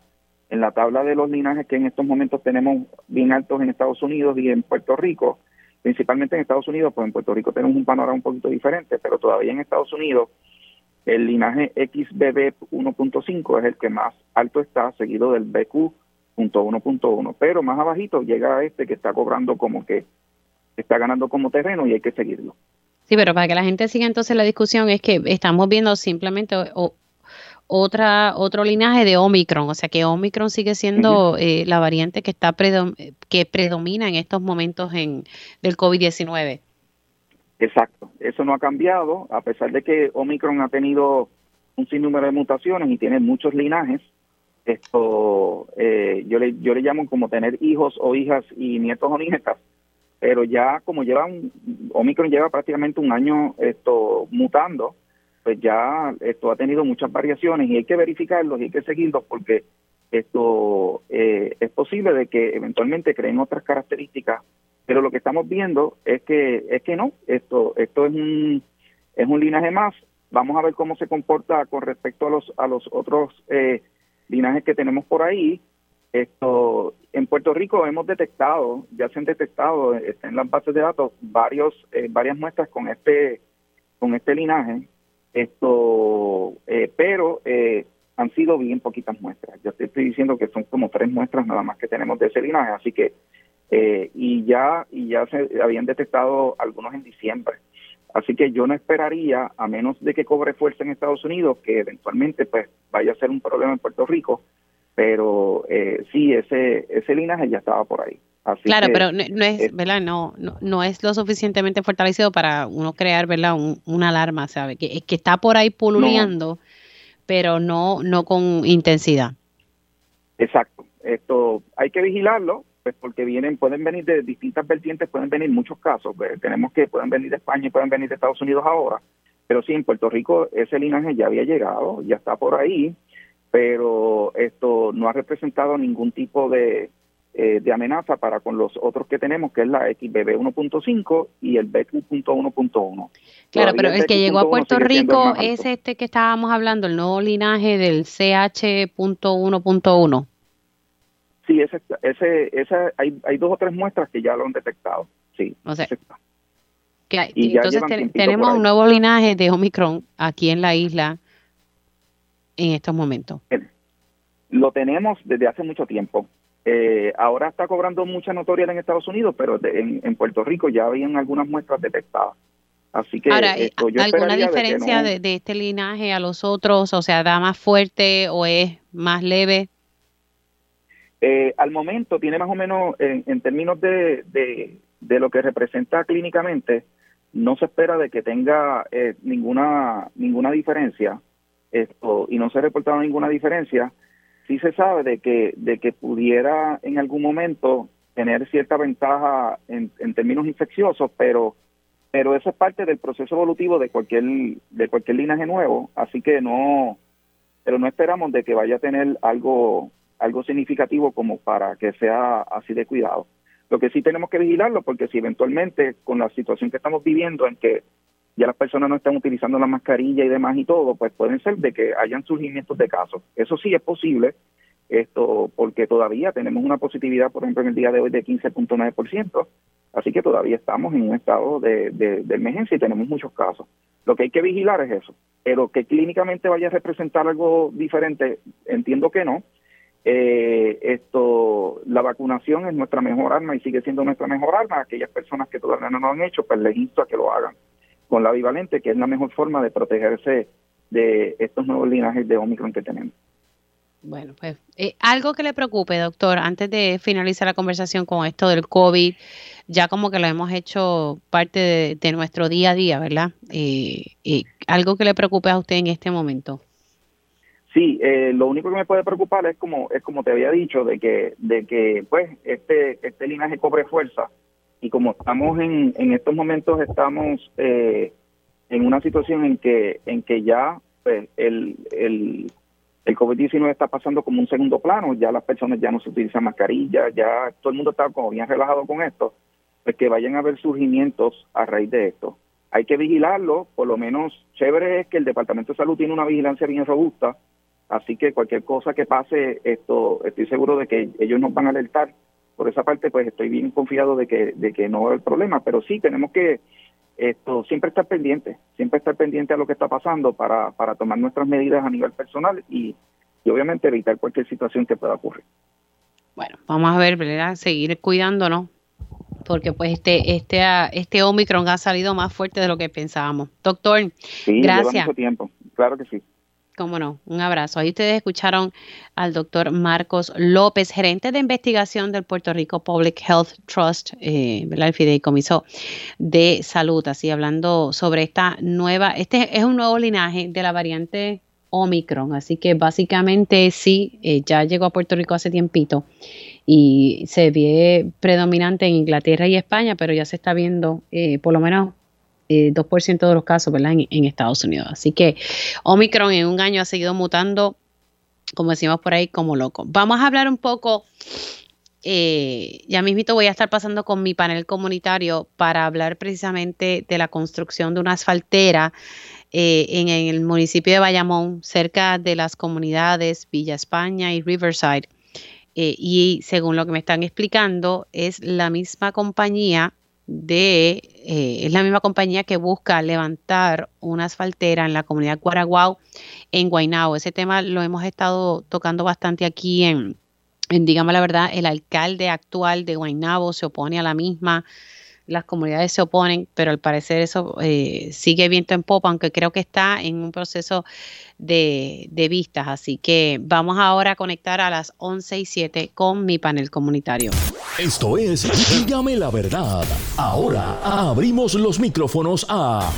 [SPEAKER 8] en la tabla de los linajes que en estos momentos tenemos bien altos en Estados Unidos y en Puerto Rico. Principalmente en Estados Unidos, pues en Puerto Rico tenemos un panorama un poquito diferente, pero todavía en Estados Unidos el linaje XBB 1.5 es el que más alto está, seguido del BQ 1.1. Pero más abajito llega este que está cobrando como que está ganando como terreno y hay que seguirlo.
[SPEAKER 1] Sí, pero para que la gente siga entonces la discusión es que estamos viendo simplemente otra otro linaje de Omicron, o sea que Omicron sigue siendo eh, la variante que está que predomina en estos momentos en del COVID-19.
[SPEAKER 8] Exacto, eso no ha cambiado a pesar de que Omicron ha tenido un sinnúmero de mutaciones y tiene muchos linajes. Esto eh, yo le yo le llamo como tener hijos o hijas y nietos o nietas pero ya como llevan, Omicron lleva prácticamente un año esto mutando, pues ya esto ha tenido muchas variaciones y hay que verificarlos y hay que seguirlos porque esto eh, es posible de que eventualmente creen otras características, pero lo que estamos viendo es que es que no, esto esto es un es un linaje más. Vamos a ver cómo se comporta con respecto a los a los otros eh, linajes que tenemos por ahí esto, en Puerto Rico hemos detectado, ya se han detectado en las bases de datos varios, eh, varias muestras con este, con este linaje, esto, eh, pero eh, han sido bien poquitas muestras. Yo te estoy diciendo que son como tres muestras nada más que tenemos de ese linaje, así que y ya y ya se habían detectado algunos en diciembre. Así que yo no esperaría, a menos de que cobre fuerza en Estados Unidos, que eventualmente pues vaya a ser un problema en Puerto Rico, pero eh, sí, ese, ese linaje ya estaba por ahí.
[SPEAKER 1] claro, pero no, es, ¿verdad? No, no, es lo suficientemente fortalecido para uno crear, ¿verdad? una alarma, ¿sabe? Que, que está por ahí pululeando, pero no, no con intensidad.
[SPEAKER 8] Exacto. Esto hay que vigilarlo, pues porque vienen, pueden venir de distintas vertientes, pueden venir muchos casos. Pues, tenemos que pueden venir de España y pueden venir de Estados Unidos ahora. Pero sí, en Puerto Rico ese linaje ya había llegado, ya está por ahí, pero esto no ha representado ningún tipo de, eh, de amenaza para con los otros que tenemos, que es la XBB 1.5 y el BQ.1.1.
[SPEAKER 1] Claro, pero el, que llegó a Puerto Rico es este que estábamos hablando, el nuevo linaje del CH.1.1.
[SPEAKER 8] Sí, ese, ese, ese hay, hay dos o tres muestras que ya lo han detectado. Sí.
[SPEAKER 1] O sea, entonces tenemos un nuevo linaje de Omicron aquí en la isla en estos momentos.
[SPEAKER 8] Lo tenemos desde hace mucho tiempo. Eh, ahora está cobrando mucha notoriedad en Estados Unidos, pero en, Puerto Rico ya habían algunas muestras detectadas. Así que
[SPEAKER 1] ahora, ¿alguna diferencia de, este linaje a los otros? O sea, ¿da más fuerte o es más leve?
[SPEAKER 8] Eh, al momento tiene más o menos, en, términos de, de, lo que representa clínicamente, no se espera de que tenga eh, ninguna ninguna diferencia esto y no se ha reportado ninguna diferencia sí se sabe de que, de que pudiera en algún momento tener cierta ventaja en, términos infecciosos, pero pero eso es parte del proceso evolutivo de cualquier de cualquier linaje nuevo, así que no pero no esperamos de que vaya a tener algo algo significativo como para que sea así de cuidado. Lo que sí tenemos que vigilarlo porque si eventualmente con la situación que estamos viviendo en que ya las personas no están utilizando la mascarilla y demás y todo, pues pueden ser de que hayan surgimientos de casos. Eso sí es posible, esto porque todavía tenemos una positividad, por ejemplo, en el día de hoy de 15.9%, así que todavía estamos en un estado de, de, emergencia y tenemos muchos casos. Lo que hay que vigilar es eso, pero que clínicamente vaya a representar algo diferente, entiendo que no. Eh, esto, la vacunación es nuestra mejor arma y sigue siendo nuestra mejor arma. Aquellas personas que todavía no lo han hecho, pues les insto a que lo hagan con la bivalente, que es la mejor forma de protegerse de estos nuevos linajes de Omicron que tenemos.
[SPEAKER 1] Bueno, pues eh, algo que le preocupe, doctor, antes de finalizar la conversación con esto del COVID, ya como que lo hemos hecho parte de, nuestro día a día, ¿verdad? Eh, eh, algo que le preocupe a usted en este momento.
[SPEAKER 8] Sí, eh, lo único que me puede preocupar es como es como te había dicho de que de que pues este este linaje cobre fuerza y como estamos en, en estos momentos estamos eh, en una situación en que en que ya pues, el, el, el COVID-19 está pasando como un segundo plano, ya las personas ya no se utilizan mascarillas, ya todo el mundo está como bien relajado con esto, pues que vayan a haber surgimientos a raíz de esto. Hay que vigilarlo, por lo menos chévere es que el Departamento de Salud tiene una vigilancia bien robusta, así que cualquier cosa que pase, esto estoy seguro de que ellos nos van a alertar por esa parte pues estoy bien confiado de que, de que no va a haber problema, pero sí tenemos que esto siempre estar pendiente, siempre estar pendiente a lo que está pasando para, para tomar nuestras medidas a nivel personal y, obviamente evitar cualquier situación que pueda ocurrir.
[SPEAKER 1] Bueno, vamos a ver, ¿verdad? Seguir cuidándonos, porque pues este, este, este Omicron ha salido más fuerte de lo que pensábamos. Doctor,
[SPEAKER 8] sí, gracias. Lleva mucho tiempo, claro que sí.
[SPEAKER 1] Cómo no, un abrazo. Ahí ustedes escucharon al doctor Marcos López, gerente de investigación del Puerto Rico Public Health Trust, eh, el fideicomiso de salud, así hablando sobre esta nueva, este es un nuevo linaje de la variante Omicron, así que básicamente sí, eh, ya llegó a Puerto Rico hace tiempito y se ve predominante en Inglaterra y España, pero ya se está viendo eh, por lo menos 2% eh, de los casos ¿verdad? En, Estados Unidos. Así que Omicron en un año ha seguido mutando, como decimos por ahí, como loco. Vamos a hablar un poco, eh, ya mismito voy a estar pasando con mi panel comunitario para hablar precisamente de la construcción de una asfaltera eh, en, el municipio de Bayamón, cerca de las comunidades Villa España y Riverside. y según lo que me están explicando, es la misma compañía de, eh, es la misma compañía que busca levantar una asfaltera en la comunidad Guaraguao en Guaynabo. Ese tema lo hemos estado tocando bastante aquí en, en digamos la verdad, el alcalde actual de Guaynabo se opone a la misma. Las comunidades se oponen, pero al parecer eso eh, sigue viento en popa, aunque creo que está en un proceso de, de, vistas. Así que vamos ahora a conectar a las 11 y 7 con mi panel comunitario.
[SPEAKER 7] Esto es Dígame la verdad. Ahora abrimos los micrófonos a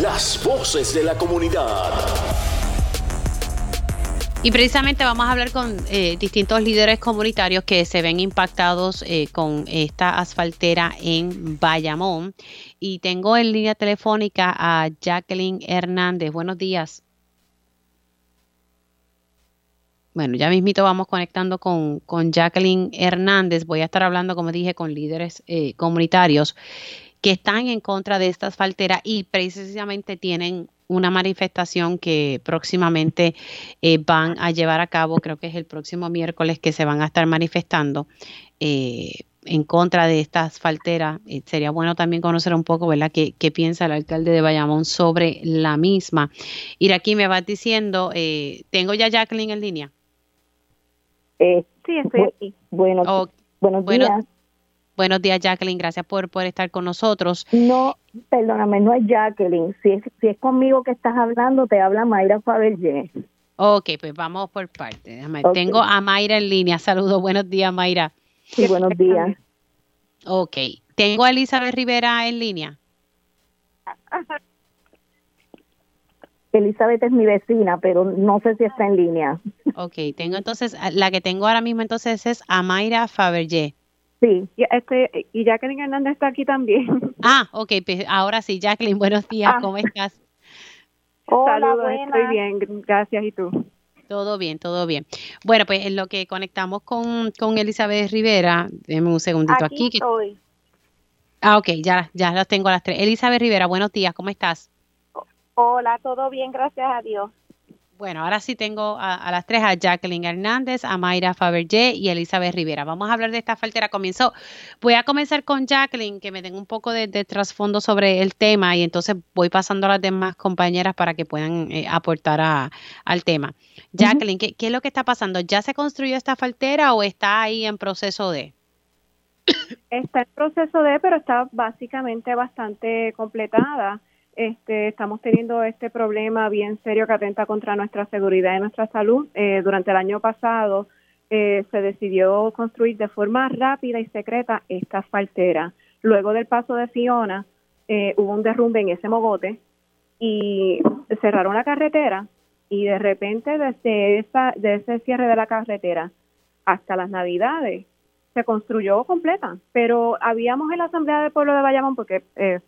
[SPEAKER 7] las voces de la comunidad.
[SPEAKER 1] Y precisamente vamos a hablar con eh, distintos líderes comunitarios que se ven impactados eh, con esta asfaltera en Bayamón. Y tengo en línea telefónica a Jacqueline Hernández. Buenos días. Bueno, ya mismito vamos conectando con, Jacqueline Hernández. Voy a estar hablando, como dije, con líderes eh, comunitarios que están en contra de esta asfaltera y precisamente tienen una manifestación que próximamente eh, van a llevar a cabo, creo que es el próximo miércoles que se van a estar manifestando eh, en contra de esta asfaltera. Eh, sería bueno también conocer un poco, ¿verdad?, qué, piensa el alcalde de Bayamón sobre la misma. Ir aquí me vas diciendo, ¿tengo ya Jacqueline en línea?
[SPEAKER 9] sí, estoy aquí. Bueno, buenos días.
[SPEAKER 1] Buenos días, Jacqueline. Gracias por, por estar con nosotros.
[SPEAKER 9] No, perdóname, no es Jacqueline. Si es, si es conmigo que estás hablando, te habla Mayra Fabergé.
[SPEAKER 1] Ok, pues vamos por parte. Tengo a Mayra en línea. Saludos, buenos días, Mayra.
[SPEAKER 9] Sí, buenos días.
[SPEAKER 1] Ok, tengo a Elizabeth Rivera en línea.
[SPEAKER 9] Elizabeth es mi vecina, pero no sé si está en línea.
[SPEAKER 1] Ok, tengo entonces, la que tengo ahora mismo entonces es a Mayra Fabergé.
[SPEAKER 10] Sí, y, este, y Jacqueline Hernández está aquí también.
[SPEAKER 1] Ah, ok, pues ahora sí, Jacqueline, buenos días, ah. ¿cómo estás?
[SPEAKER 10] Hola, Saludos, estoy bien, gracias, ¿y tú?
[SPEAKER 1] Todo bien, todo bien. Bueno, pues en lo que conectamos con, con Elizabeth Rivera, déjeme un segundito aquí.
[SPEAKER 9] aquí estoy.
[SPEAKER 1] Ah, ok, ya, ya las tengo a las tres. Elizabeth Rivera, buenos días, ¿cómo estás?
[SPEAKER 11] Hola, todo bien, gracias a Dios.
[SPEAKER 1] Bueno, ahora sí tengo a, las tres, a Jacqueline Hernández, a Mayra Fabergé y Elizabeth Rivera. Vamos a hablar de esta faltera. Comenzó. Voy a comenzar con Jacqueline, que me den un poco de, trasfondo sobre el tema y entonces voy pasando a las demás compañeras para que puedan eh, aportar al tema. Jacqueline, ¿qué, ¿qué, es lo que está pasando? ¿Ya se construyó esta faltera o está ahí en proceso de?
[SPEAKER 10] Está en proceso de, pero está básicamente bastante completada. Este, estamos teniendo este problema bien serio que atenta contra nuestra seguridad y nuestra salud. Eh, durante el año pasado eh, se decidió construir de forma rápida y secreta esta asfaltera. Luego del paso de Fiona eh, hubo un derrumbe en ese mogote y cerraron la carretera y de repente desde esa, de ese cierre de la carretera hasta las navidades se construyó completa, pero habíamos en la Asamblea del Pueblo de Bayamón, porque eh,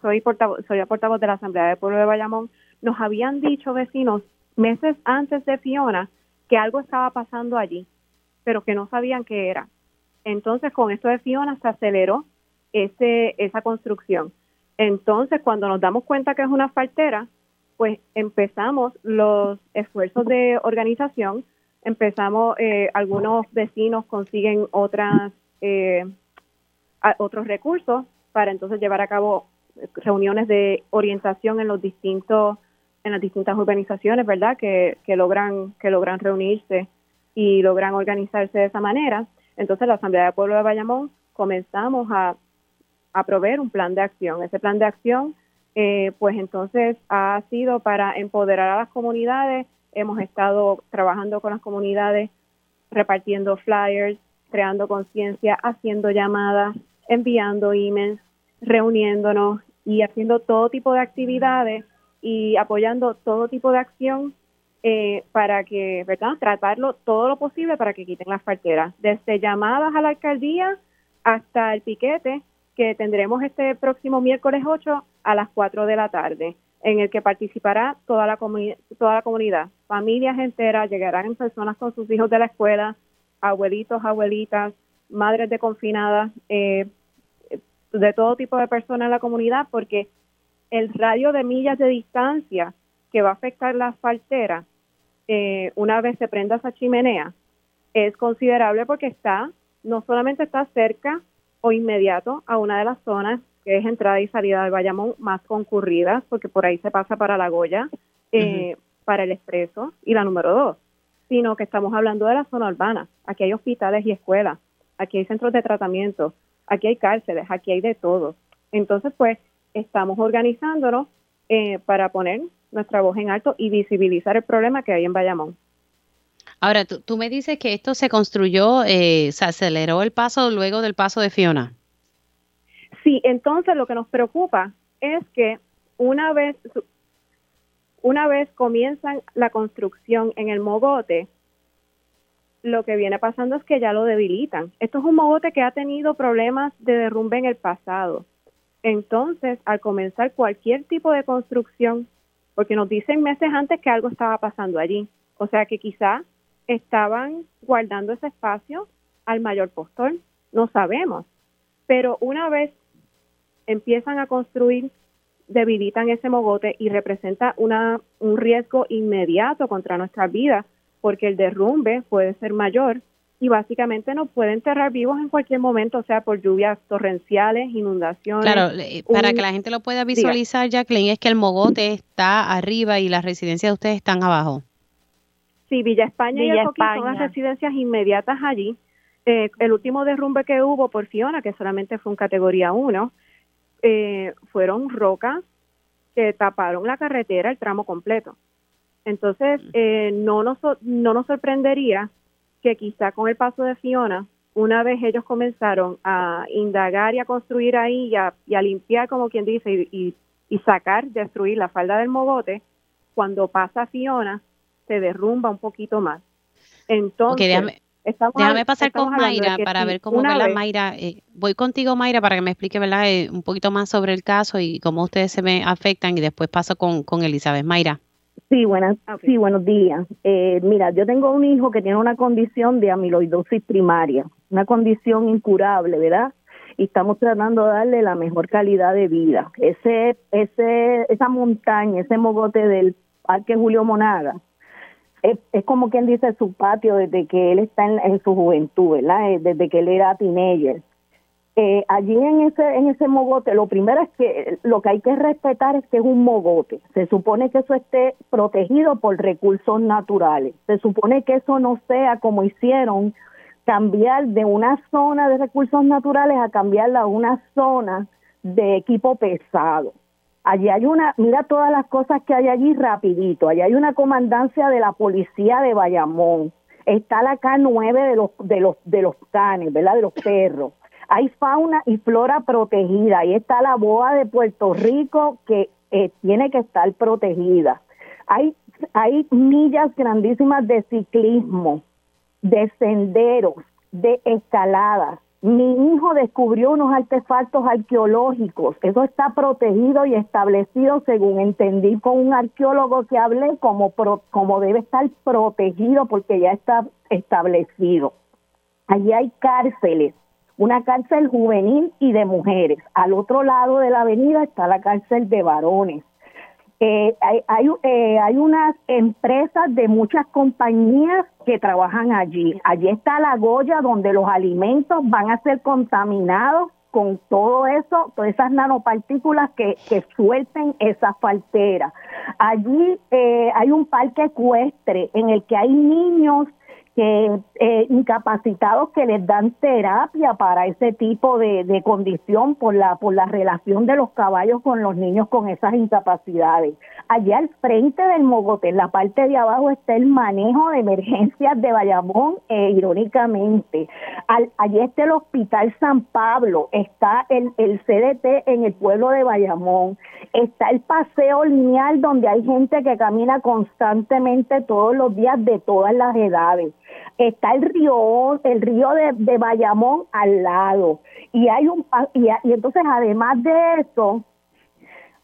[SPEAKER 10] soy portavoz, soy portavoz de la Asamblea del Pueblo de Bayamón, nos habían dicho vecinos meses antes de Fiona que algo estaba pasando allí, pero que no sabían qué era. Entonces, con esto de Fiona se aceleró ese, esa construcción. Entonces, cuando nos damos cuenta que es una faltera, pues empezamos los esfuerzos de organización, empezamos, eh, algunos vecinos consiguen otras, eh, otros recursos para entonces llevar a cabo reuniones de orientación en los distintos en las distintas organizaciones, ¿verdad? Que, que logran que logran reunirse y logran organizarse de esa manera. Entonces, la Asamblea de Pueblo de Bayamón comenzamos a, a proveer un plan de acción. Ese plan de acción, eh, pues entonces ha sido para empoderar a las comunidades. Hemos estado trabajando con las comunidades, repartiendo flyers, creando conciencia, haciendo llamadas, enviando emails, reuniéndonos y haciendo todo tipo de actividades y apoyando todo tipo de acción eh, para que, ¿verdad? Tratarlo todo lo posible para que quiten las parteras, desde llamadas a la alcaldía hasta el piquete que tendremos este próximo miércoles 8 a las 4 de la tarde, en el que participará toda la, toda la comunidad, familias enteras, llegarán personas con sus hijos de la escuela, abuelitos, abuelitas, madres de confinadas, eh, de todo tipo de personas en la comunidad porque el radio de millas de distancia que va a afectar la asfaltera eh, una vez se prenda esa chimenea es considerable porque está, no solamente está cerca o inmediato a una de las zonas que es entrada y salida del Bayamón más concurridas, porque por ahí se pasa para la Goya, eh, para el Expreso y la número dos, sino que estamos hablando de la zona urbana. Aquí hay hospitales y escuelas, aquí hay centros de tratamiento, aquí hay cárceles, aquí hay de todo. Entonces, pues, estamos organizándonos eh, para poner nuestra voz en alto y visibilizar el problema que hay en Bayamón.
[SPEAKER 1] Ahora, tú, tú me dices que esto se construyó, eh, se aceleró el paso luego del paso de Fiona.
[SPEAKER 10] Sí, entonces lo que nos preocupa es que una vez una vez comienzan la construcción en el mogote, lo que viene pasando es que ya lo debilitan. Esto es un mogote que ha tenido problemas de derrumbe en el pasado. Entonces, al comenzar cualquier tipo de construcción, porque nos dicen meses antes que algo estaba pasando allí, o sea que quizá estaban guardando ese espacio al mayor postor, no sabemos. Pero una vez empiezan a construir, debilitan ese mogote y representa una, un riesgo inmediato contra nuestra vida, porque el derrumbe puede ser mayor y básicamente nos puede enterrar vivos en cualquier momento, o sea, por lluvias torrenciales, inundaciones.
[SPEAKER 1] Claro, para que la gente lo pueda visualizar, Jacqueline, es que el mogote está arriba y las residencias de ustedes están abajo.
[SPEAKER 10] Sí, Villa España y el son las residencias inmediatas allí. Eh, el último derrumbe que hubo por Fiona, que solamente fue en categoría 1, eh, fueron rocas que taparon la carretera, el tramo completo. Entonces, eh, no, nos, no nos sorprendería que quizá con el paso de Fiona, una vez ellos comenzaron a indagar y a construir ahí y a, limpiar, como quien dice, y, y, sacar, destruir la falda del mogote, cuando pasa Fiona, se derrumba un poquito más. Entonces,
[SPEAKER 1] déjame, pasar con Mayra para ver cómo va la Mayra. Eh, voy contigo, Mayra, para que me explique ¿verdad? Eh, un poquito más sobre el caso y cómo ustedes se me afectan y después paso con, con Elizabeth. Mayra.
[SPEAKER 9] Sí, buenas, ah, sí, buenos días. Eh, mira, yo tengo un hijo que tiene una condición de amiloidosis primaria, una condición incurable, ¿verdad? Y estamos tratando de darle la mejor calidad de vida. Ese, ese, esa montaña, ese mogote del Parque Julio Monaga, es, como quien dice su patio desde que él está en, en su juventud, ¿verdad? Eh, desde que él era teenager. Eh, allí en ese en ese mogote lo primero es que lo que hay que respetar es que es un mogote. Se supone que eso esté protegido por recursos naturales. Se supone que eso no sea como hicieron cambiar de una zona de recursos naturales a cambiarla a una zona de equipo pesado. Allí hay una mira todas las cosas que hay allí rapidito. Allí hay una comandancia de la policía de Bayamón. Está la K9 de los de los de los canes verdad de los perros hay fauna y flora protegida. Ahí está la boa de Puerto Rico que eh, tiene que estar protegida. Hay, hay millas grandísimas de ciclismo, de senderos, de escalada. Mi hijo descubrió unos artefactos arqueológicos. Eso está protegido y establecido, según entendí con un arqueólogo que hablé, como, como debe estar protegido porque ya está establecido. Allí hay cárceles una cárcel juvenil y de mujeres. Al otro lado de la avenida está la cárcel de varones. Eh, hay, hay, eh, hay, unas empresas de muchas compañías que trabajan allí. Allí está la Goya donde los alimentos van a ser contaminados con todo eso, todas esas nanopartículas que, que suelten esa faltera. Allí eh, hay un parque ecuestre en el que hay niños que eh, incapacitados que les dan terapia para ese tipo de, de, condición por la por la relación de los caballos con los niños con esas incapacidades. Allá al frente del mogote, en la parte de abajo está el manejo de emergencias de Bayamón, e irónicamente. allí está el Hospital San Pablo, está el, el CDT en el pueblo de Bayamón, está el paseo lineal donde hay gente que camina constantemente todos los días de todas las edades está el río, el río de, Bayamón al lado. Y hay un y, y entonces además de eso,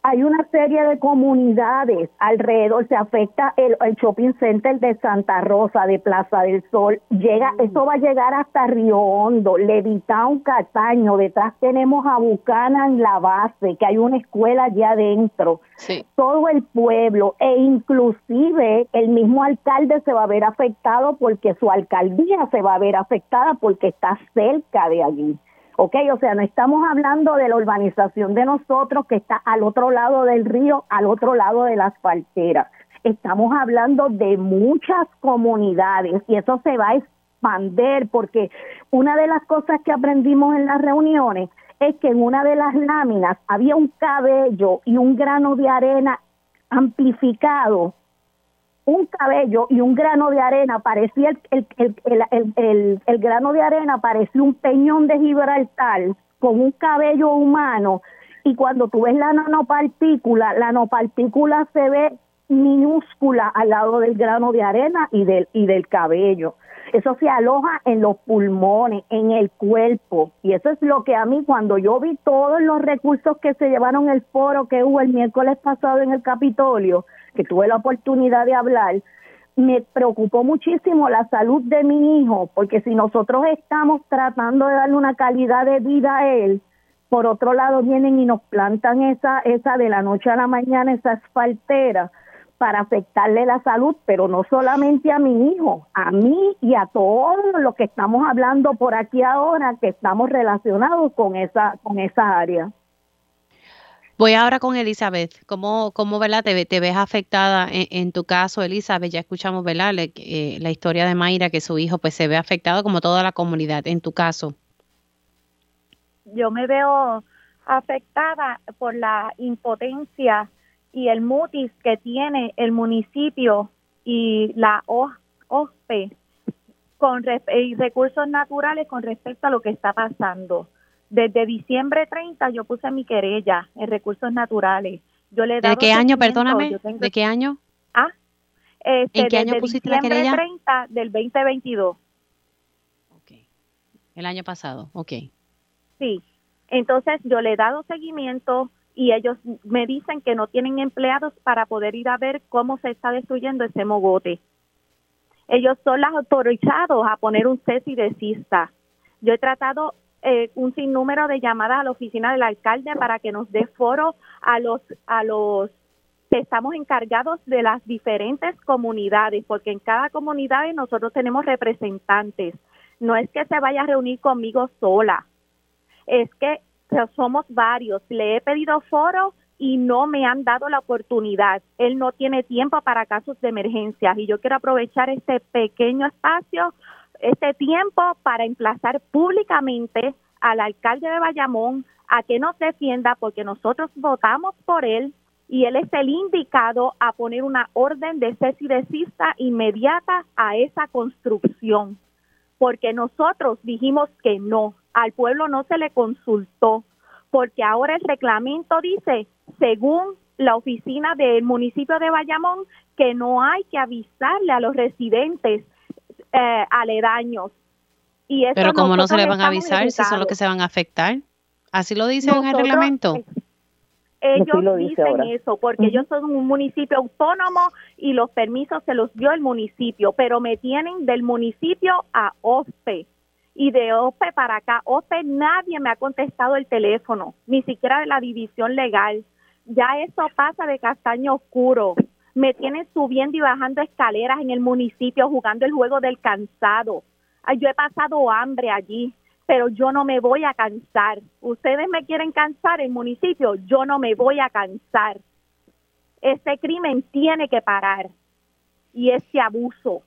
[SPEAKER 9] hay una serie de comunidades alrededor, se afecta el, shopping center de Santa Rosa, de Plaza del Sol, llega, mm. eso va a llegar hasta Río Hondo, un Cataño, detrás tenemos a Bucana en la base, que hay una escuela allá adentro, todo el pueblo, e inclusive el mismo alcalde se va a ver afectado porque su alcaldía se va a ver afectada porque está cerca de allí. ¿Ok? O sea, no estamos hablando de la urbanización de nosotros que está al otro lado del río, al otro lado de las parteras. Estamos hablando de muchas comunidades y eso se va a expander, porque una de las cosas que aprendimos en las reuniones es que en una de las láminas había un cabello y un grano de arena amplificado un cabello y un grano de arena, parecía el, el, el, grano de arena, parecía un peñón de Gibraltar con un cabello humano. Y cuando tú ves la nanopartícula, la nanopartícula se ve minúscula al lado del grano de arena y del, y del cabello. Eso se aloja en los pulmones, en el cuerpo. Y eso es lo que a mí, cuando yo vi todos los recursos que se llevaron el foro que hubo el miércoles pasado en el Capitolio, que tuve la oportunidad de hablar, me preocupó muchísimo la salud de mi hijo, porque si nosotros estamos tratando de darle una calidad de vida a él, por otro lado vienen y nos plantan esa, esa de la noche a la mañana, esa asfaltera para afectarle la salud, pero no solamente a mi hijo, a mí y a todos los que estamos hablando por aquí ahora, que estamos relacionados con esa, con esa área.
[SPEAKER 1] Voy ahora con Elizabeth. ¿Cómo, cómo ¿verdad? Te, te ves afectada en, tu caso, Elizabeth? Ya escuchamos ¿verdad? Eh, la historia de Mayra, que su hijo pues se ve afectado como toda la comunidad. En tu caso.
[SPEAKER 11] Yo me veo afectada por la impotencia y el mutis que tiene el municipio y la OSPE con recursos naturales con respecto a lo que está pasando. Desde diciembre 30 yo puse mi querella en recursos naturales. Yo le
[SPEAKER 1] ¿De qué año, perdóname? ¿De qué año?
[SPEAKER 11] Ah, este,
[SPEAKER 1] ¿En qué año pusiste la querella?
[SPEAKER 11] 30 del 2022.
[SPEAKER 1] Ok. El año pasado, ok.
[SPEAKER 11] Sí. Entonces yo le he dado seguimiento y ellos me dicen que no tienen empleados para poder ir a ver cómo se está destruyendo ese mogote. Ellos son los autorizados a poner un cese y desista. Yo he tratado eh, un sinnúmero de llamadas a la oficina del alcalde para que nos dé foro a los a los que estamos encargados de las diferentes comunidades, porque en cada comunidad nosotros tenemos representantes. No es que se vaya a reunir conmigo sola, es que somos varios. Le he pedido foro y no me han dado la oportunidad. Él no tiene tiempo para casos de emergencia y yo quiero aprovechar este pequeño espacio este tiempo para emplazar públicamente al alcalde de Bayamón a que nos defienda porque nosotros votamos por él y él es el indicado a poner una orden de cese y desista inmediata a esa construcción, porque nosotros dijimos que no, al pueblo no se le consultó, porque ahora el reglamento dice, según la oficina del municipio de Bayamón, que no hay que avisarle a los residentes eh, aledaños. Y
[SPEAKER 1] Pero como no se le van a avisar si son los que se van a afectar. Así lo dice en el reglamento.
[SPEAKER 11] Ellos dicen eso porque ellos son un municipio autónomo y los permisos se los dio el municipio, pero me tienen del municipio a OSPE y de OSPE para acá. OSPE nadie me ha contestado el teléfono, ni siquiera de la división legal. Ya eso pasa de castaño oscuro me tienen subiendo y bajando escaleras en el municipio jugando el juego del cansado. yo he pasado hambre allí, pero yo no me voy a cansar. Ustedes me quieren cansar el municipio, yo no me voy a cansar. Este crimen tiene que parar y ese abuso.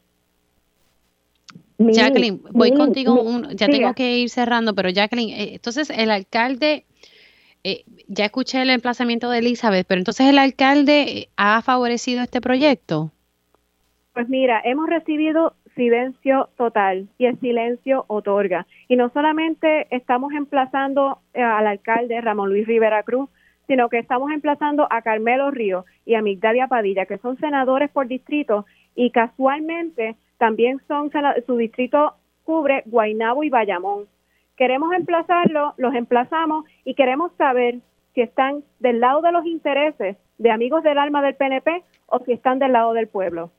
[SPEAKER 1] Jacqueline, voy contigo, ya tengo que ir cerrando, pero Jacqueline, eh, entonces el alcalde eh, ya escuché el emplazamiento de Elizabeth, pero entonces el alcalde eh, ha favorecido este proyecto.
[SPEAKER 10] Pues mira, hemos recibido silencio total y el silencio otorga. Y no solamente estamos emplazando eh, al alcalde Ramón Luis Rivera Cruz, sino que estamos emplazando a Carmelo Río y a Migdalia Padilla, que son senadores por distrito y casualmente también son su distrito cubre Guainabo y Bayamón. Queremos emplazarlo, los emplazamos y queremos saber si están del lado de los intereses de amigos del alma del PNP o si están del lado del pueblo.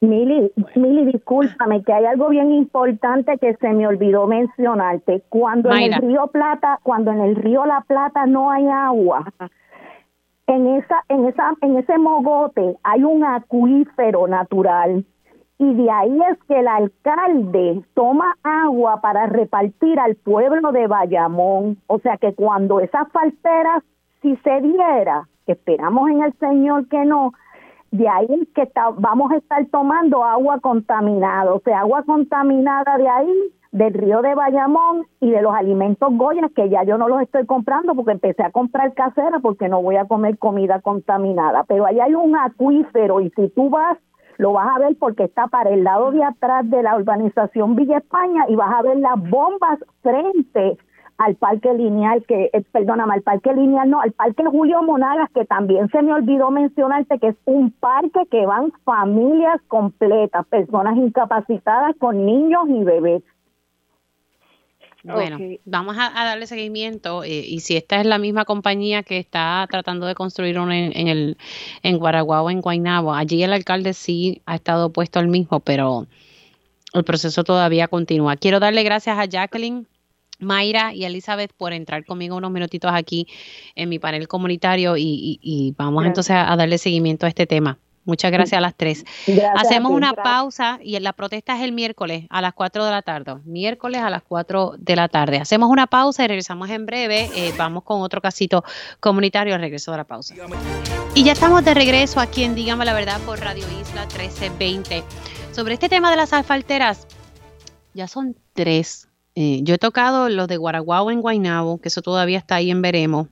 [SPEAKER 9] Mili, Mili, discúlpame, que hay algo bien importante que se me olvidó mencionarte. Cuando en el río Plata, cuando en el río La Plata no hay agua, en esa, en esa, en ese mogote hay un acuífero natural y de ahí es que el alcalde toma agua para repartir al pueblo de Bayamón. O sea que cuando esas falteras, si se diera, esperamos en el Señor que no, de ahí que vamos a estar tomando agua contaminada, o sea, agua contaminada de ahí, del río de Bayamón y de los alimentos Goya, que ya yo no los estoy comprando porque empecé a comprar casera porque no voy a comer comida contaminada. Pero ahí hay un acuífero y si tú vas, lo vas a ver porque está para el lado de atrás de la urbanización Villa España y vas a ver las bombas frente al parque lineal, que, eh, perdóname, al parque lineal, no, al parque Julio Monagas, que también se me olvidó mencionarte que es un parque que van familias completas, personas incapacitadas con niños y bebés.
[SPEAKER 1] Bueno, vamos a, darle seguimiento eh, y si esta es la misma compañía que está tratando de construir uno en, el en Guaraguao, en Guaynabo, allí el alcalde sí ha estado puesto al mismo, pero el proceso todavía continúa. Quiero darle gracias a Jacqueline Mayra y Elizabeth por entrar conmigo unos minutitos aquí en mi panel comunitario y, vamos entonces a, darle seguimiento a este tema. Muchas gracias a las tres. Hacemos una pausa y la protesta es el miércoles a las 4 de la tarde. Miércoles a las 4 de la tarde. Hacemos una pausa y regresamos en breve. Eh, vamos con otro casito comunitario al regreso de la pausa. Y ya estamos de regreso aquí en Dígame la Verdad por Radio Isla 1320. Sobre este tema de las asfalteras, ya son tres eh, yo he tocado los de Guaraguao en Guaynabo, que eso todavía está ahí en veremos.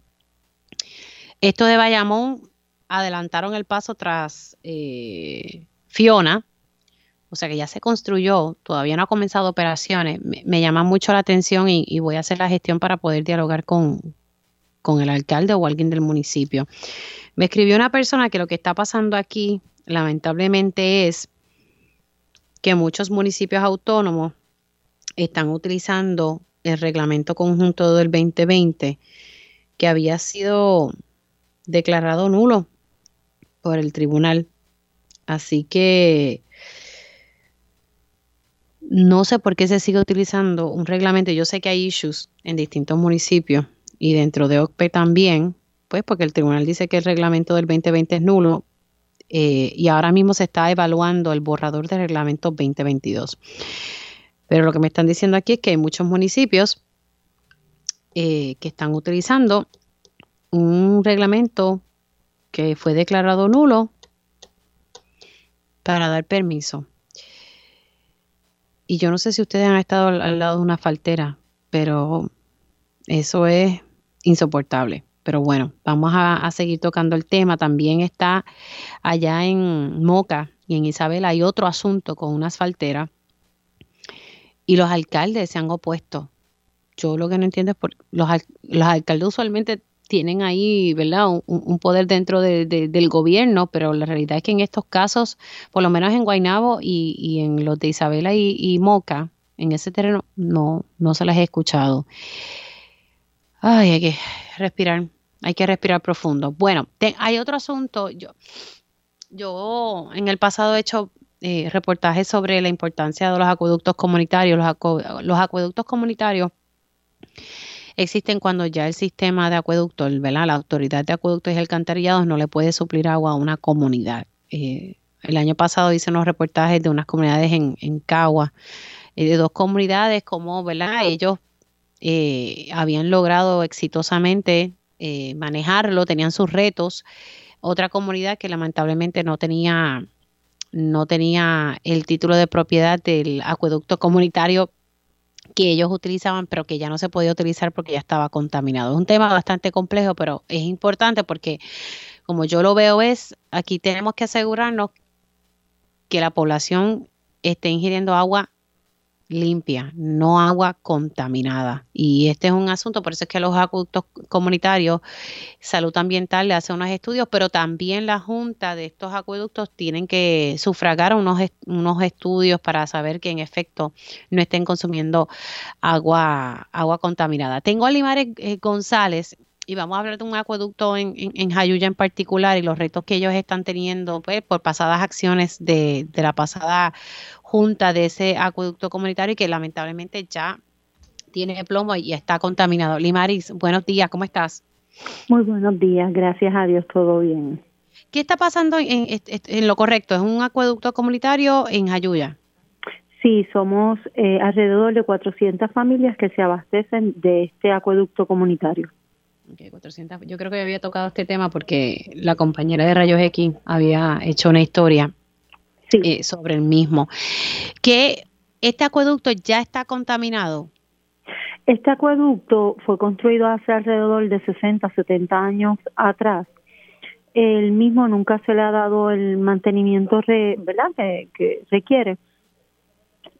[SPEAKER 1] Esto de Bayamón adelantaron el paso tras eh, Fiona, o sea que ya se construyó, todavía no ha comenzado operaciones. Me, llama mucho la atención y, voy a hacer la gestión para poder dialogar con, con el alcalde o alguien del municipio. Me escribió una persona que lo que está pasando aquí, lamentablemente, es que muchos municipios autónomos están utilizando el reglamento conjunto del 2020 que había sido declarado nulo por el tribunal. Así que no sé por qué se sigue utilizando un reglamento. Yo sé que hay issues en distintos municipios y dentro de OCPE también, pues porque el tribunal dice que el reglamento del 2020 es nulo eh, y ahora mismo se está evaluando el borrador del reglamento 2022. Pero lo que me están diciendo aquí es que hay muchos municipios eh, que están utilizando un reglamento que fue declarado nulo para dar permiso. Y yo no sé si ustedes han estado al, lado de una faltera, pero eso es insoportable. Pero bueno, vamos a, seguir tocando el tema. También está allá en Moca y en Isabel hay otro asunto con una asfaltera y los alcaldes se han opuesto. Yo lo que no entiendo es por los, los alcaldes usualmente tienen ahí, ¿verdad?, un, poder dentro del gobierno, pero la realidad es que en estos casos, por lo menos en Guaynabo y, en los de Isabela y, Moca, en ese terreno, no, no se las he escuchado. Ay, hay que respirar, hay que respirar profundo. Bueno, hay otro asunto. Yo, yo en el pasado he hecho eh, reportajes sobre la importancia de los acueductos comunitarios. Los, acueductos comunitarios existen cuando ya el sistema de acueductos, la autoridad de acueductos y alcantarillados no le puede suplir agua a una comunidad. Eh, el año pasado hice unos reportajes de unas comunidades en, en Cagua, eh, de dos comunidades, como ¿verdad? ellos habían logrado exitosamente manejarlo, tenían sus retos. Otra comunidad que lamentablemente no tenía no tenía el título de propiedad del acueducto comunitario que ellos utilizaban, pero que ya no se podía utilizar porque ya estaba contaminado. Es un tema bastante complejo, pero es importante porque, como yo lo veo, es aquí tenemos que asegurarnos que la población esté ingiriendo agua limpia, no agua contaminada. Y este es un asunto, por eso es que los acueductos comunitarios, salud ambiental le hace unos estudios, pero también la junta de estos acueductos tienen que sufragar unos, unos estudios para saber que en efecto no estén consumiendo agua, agua contaminada. Tengo a Limares eh, González, y vamos a hablar de un acueducto en, en, Jayuya en particular y los retos que ellos están teniendo pues, por pasadas acciones de, de la pasada junta de ese acueducto comunitario y que lamentablemente ya tiene plomo y está contaminado. Limaris, buenos días, ¿cómo estás?
[SPEAKER 12] Muy buenos días, gracias a Dios, todo bien.
[SPEAKER 1] ¿Qué está pasando en, en, lo correcto? ¿Es un acueducto comunitario en Jayuya?
[SPEAKER 12] Sí, somos eh, alrededor de 400 familias que se abastecen de este acueducto comunitario.
[SPEAKER 1] Yo creo que había tocado este tema porque la compañera de Rayos X había hecho una historia eh, sobre el mismo. Que este acueducto ya está contaminado.
[SPEAKER 12] Este acueducto fue construido hace alrededor de 60, 70 años atrás. El mismo nunca se le ha dado el mantenimiento ¿verdad? Que, requiere.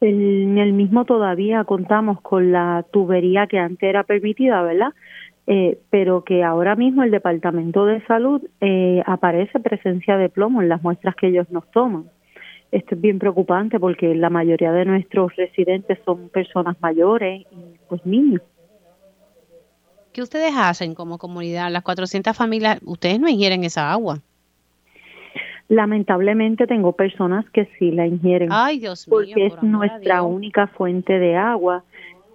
[SPEAKER 12] en el mismo todavía contamos con la tubería que antes era permitida, ¿verdad? Eh, pero que ahora mismo el Departamento de Salud eh, aparece presencia de plomo en las muestras que ellos nos toman. Esto es bien preocupante porque la mayoría de nuestros residentes son personas mayores y pues niños.
[SPEAKER 1] ¿Qué ustedes hacen como comunidad? Las 400 familias, ustedes no ingieren esa agua.
[SPEAKER 12] Lamentablemente tengo personas que sí la ingieren.
[SPEAKER 1] Ay, Dios mío.
[SPEAKER 12] Porque es nuestra única fuente de agua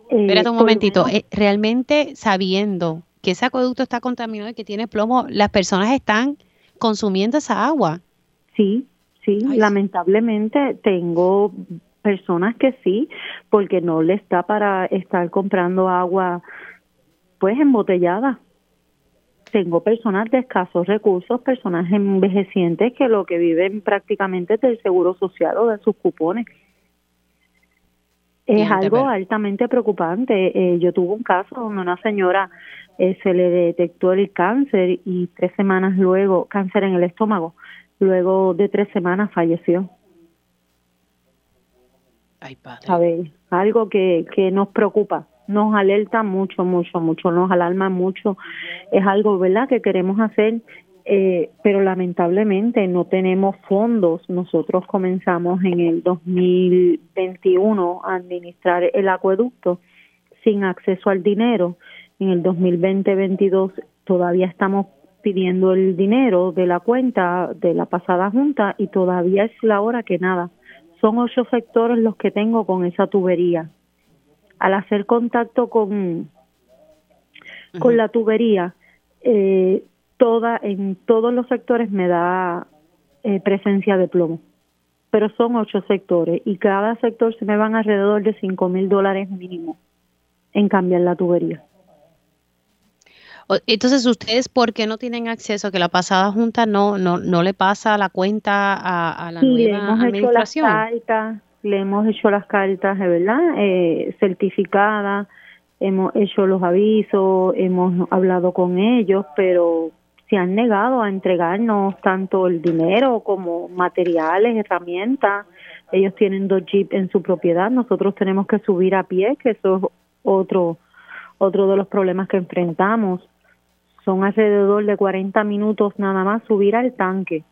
[SPEAKER 1] Espérate un momentito, eh, realmente sabiendo que ese acueducto está contaminado y que tiene plomo, las personas están consumiendo esa agua.
[SPEAKER 12] Sí, sí, lamentablemente tengo personas que sí, porque no le está para estar comprando agua pues embotellada. Tengo personas de escasos recursos, personas envejecientes que lo que viven prácticamente es del seguro social o de sus cupones. Es algo altamente preocupante. Eh, yo tuve un caso donde una señora eh, se le detectó el cáncer y tres semanas luego, cáncer en el estómago, luego de tres semanas falleció.
[SPEAKER 1] Ay, padre.
[SPEAKER 12] Algo que, que nos preocupa, nos alerta mucho, mucho, mucho, nos alarma mucho. Es algo, ¿verdad?, que queremos hacer eh, pero lamentablemente no tenemos fondos. Nosotros comenzamos en el 2021 a administrar el acueducto sin acceso al dinero. En el 2020-22 todavía estamos pidiendo el dinero de la cuenta de la pasada junta y todavía es la hora que nada. Son ocho sectores los que tengo con esa tubería. Al hacer contacto con, con la tubería, eh, toda en todos los sectores me da eh, presencia de plomo pero son ocho sectores y cada sector se me van alrededor de cinco mil dólares mínimo en cambiar la tubería.
[SPEAKER 1] Entonces, ¿ustedes por qué no tienen acceso? Que la pasada junta no no no le pasa la cuenta a, la nueva
[SPEAKER 12] le hemos
[SPEAKER 1] administración.
[SPEAKER 12] Hecho las cartas, le hemos hecho las cartas, de verdad, eh, certificadas, hemos hecho los avisos, hemos hablado con ellos, pero se han negado a entregarnos tanto el dinero como materiales, herramientas. Ellos tienen dos jeeps en su propiedad, nosotros tenemos que subir a pie, que eso es otro, otro de los problemas que enfrentamos. Son alrededor de 40 minutos nada más subir al tanque.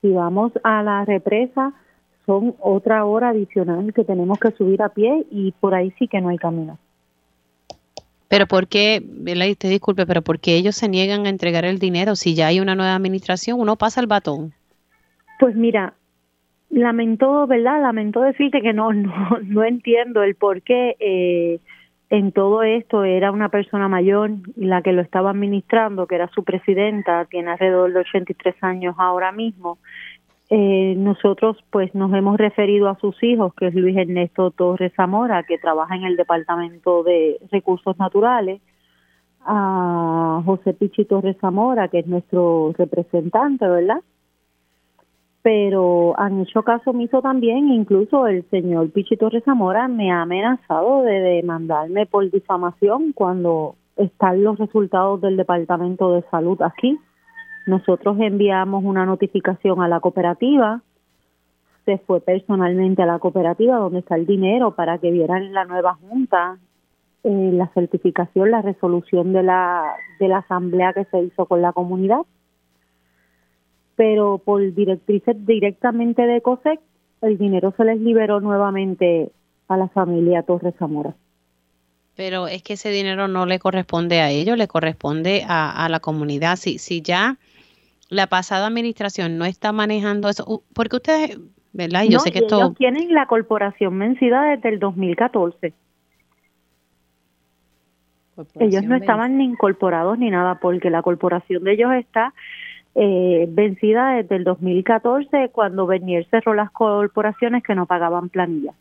[SPEAKER 12] Si vamos a la represa, son otra hora adicional que tenemos que subir a pie y por ahí sí que no hay camino.
[SPEAKER 1] Pero ¿por qué, te disculpe, pero por qué ellos se niegan a entregar el dinero? Si ya hay una nueva administración, uno pasa el batón.
[SPEAKER 12] Pues mira, lamento, ¿verdad? Lamento decirte que no, no, no entiendo el por qué eh, en todo esto era una persona mayor la que lo estaba administrando, que era su presidenta, tiene alrededor de 83 años ahora mismo, eh, nosotros pues nos hemos referido a sus hijos, que es Luis Ernesto Torres Zamora, que trabaja en el Departamento de Recursos Naturales, a José Pichi Torres Zamora, que es nuestro representante, ¿verdad? Pero han hecho caso omiso también, incluso el señor Pichi Torres Zamora me ha amenazado de demandarme por difamación cuando están los resultados del Departamento de Salud aquí nosotros enviamos una notificación a la cooperativa, se fue personalmente a la cooperativa donde está el dinero para que vieran la nueva junta eh, la certificación, la resolución de la, de la asamblea que se hizo con la comunidad. Pero por directrices directamente de COSEC, el dinero se les liberó nuevamente a la familia Torres Zamora.
[SPEAKER 1] Pero es que ese dinero no le corresponde a ellos, le corresponde a, a la comunidad. Si, si ya la pasada administración no está manejando eso, porque ustedes, ¿verdad? yo sé que
[SPEAKER 12] ellos tienen la corporación vencida desde el 2014. Ellos no estaban ni incorporados ni nada, porque la corporación de ellos está eh, vencida desde el 2014, cuando Bernier cerró las corporaciones que no pagaban planilla,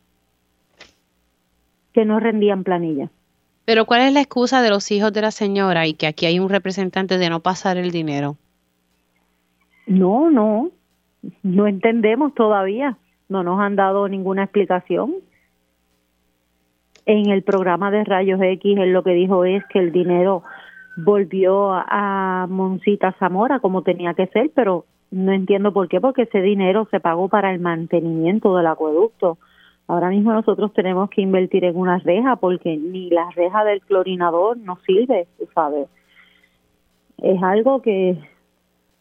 [SPEAKER 12] que no rendían planilla.
[SPEAKER 1] Pero ¿cuál es la excusa de los hijos de la señora y que aquí hay un representante de no pasar el dinero?
[SPEAKER 12] No, no, no entendemos todavía. No nos han dado ninguna explicación. En el programa de Rayos X, él lo que dijo es que el dinero volvió a Moncita Zamora como tenía que ser, pero no entiendo por qué, porque ese dinero se pagó para el mantenimiento del acueducto. Ahora mismo nosotros tenemos que invertir en una reja porque ni la reja del clorinador nos sirve, ¿sabes? Es algo que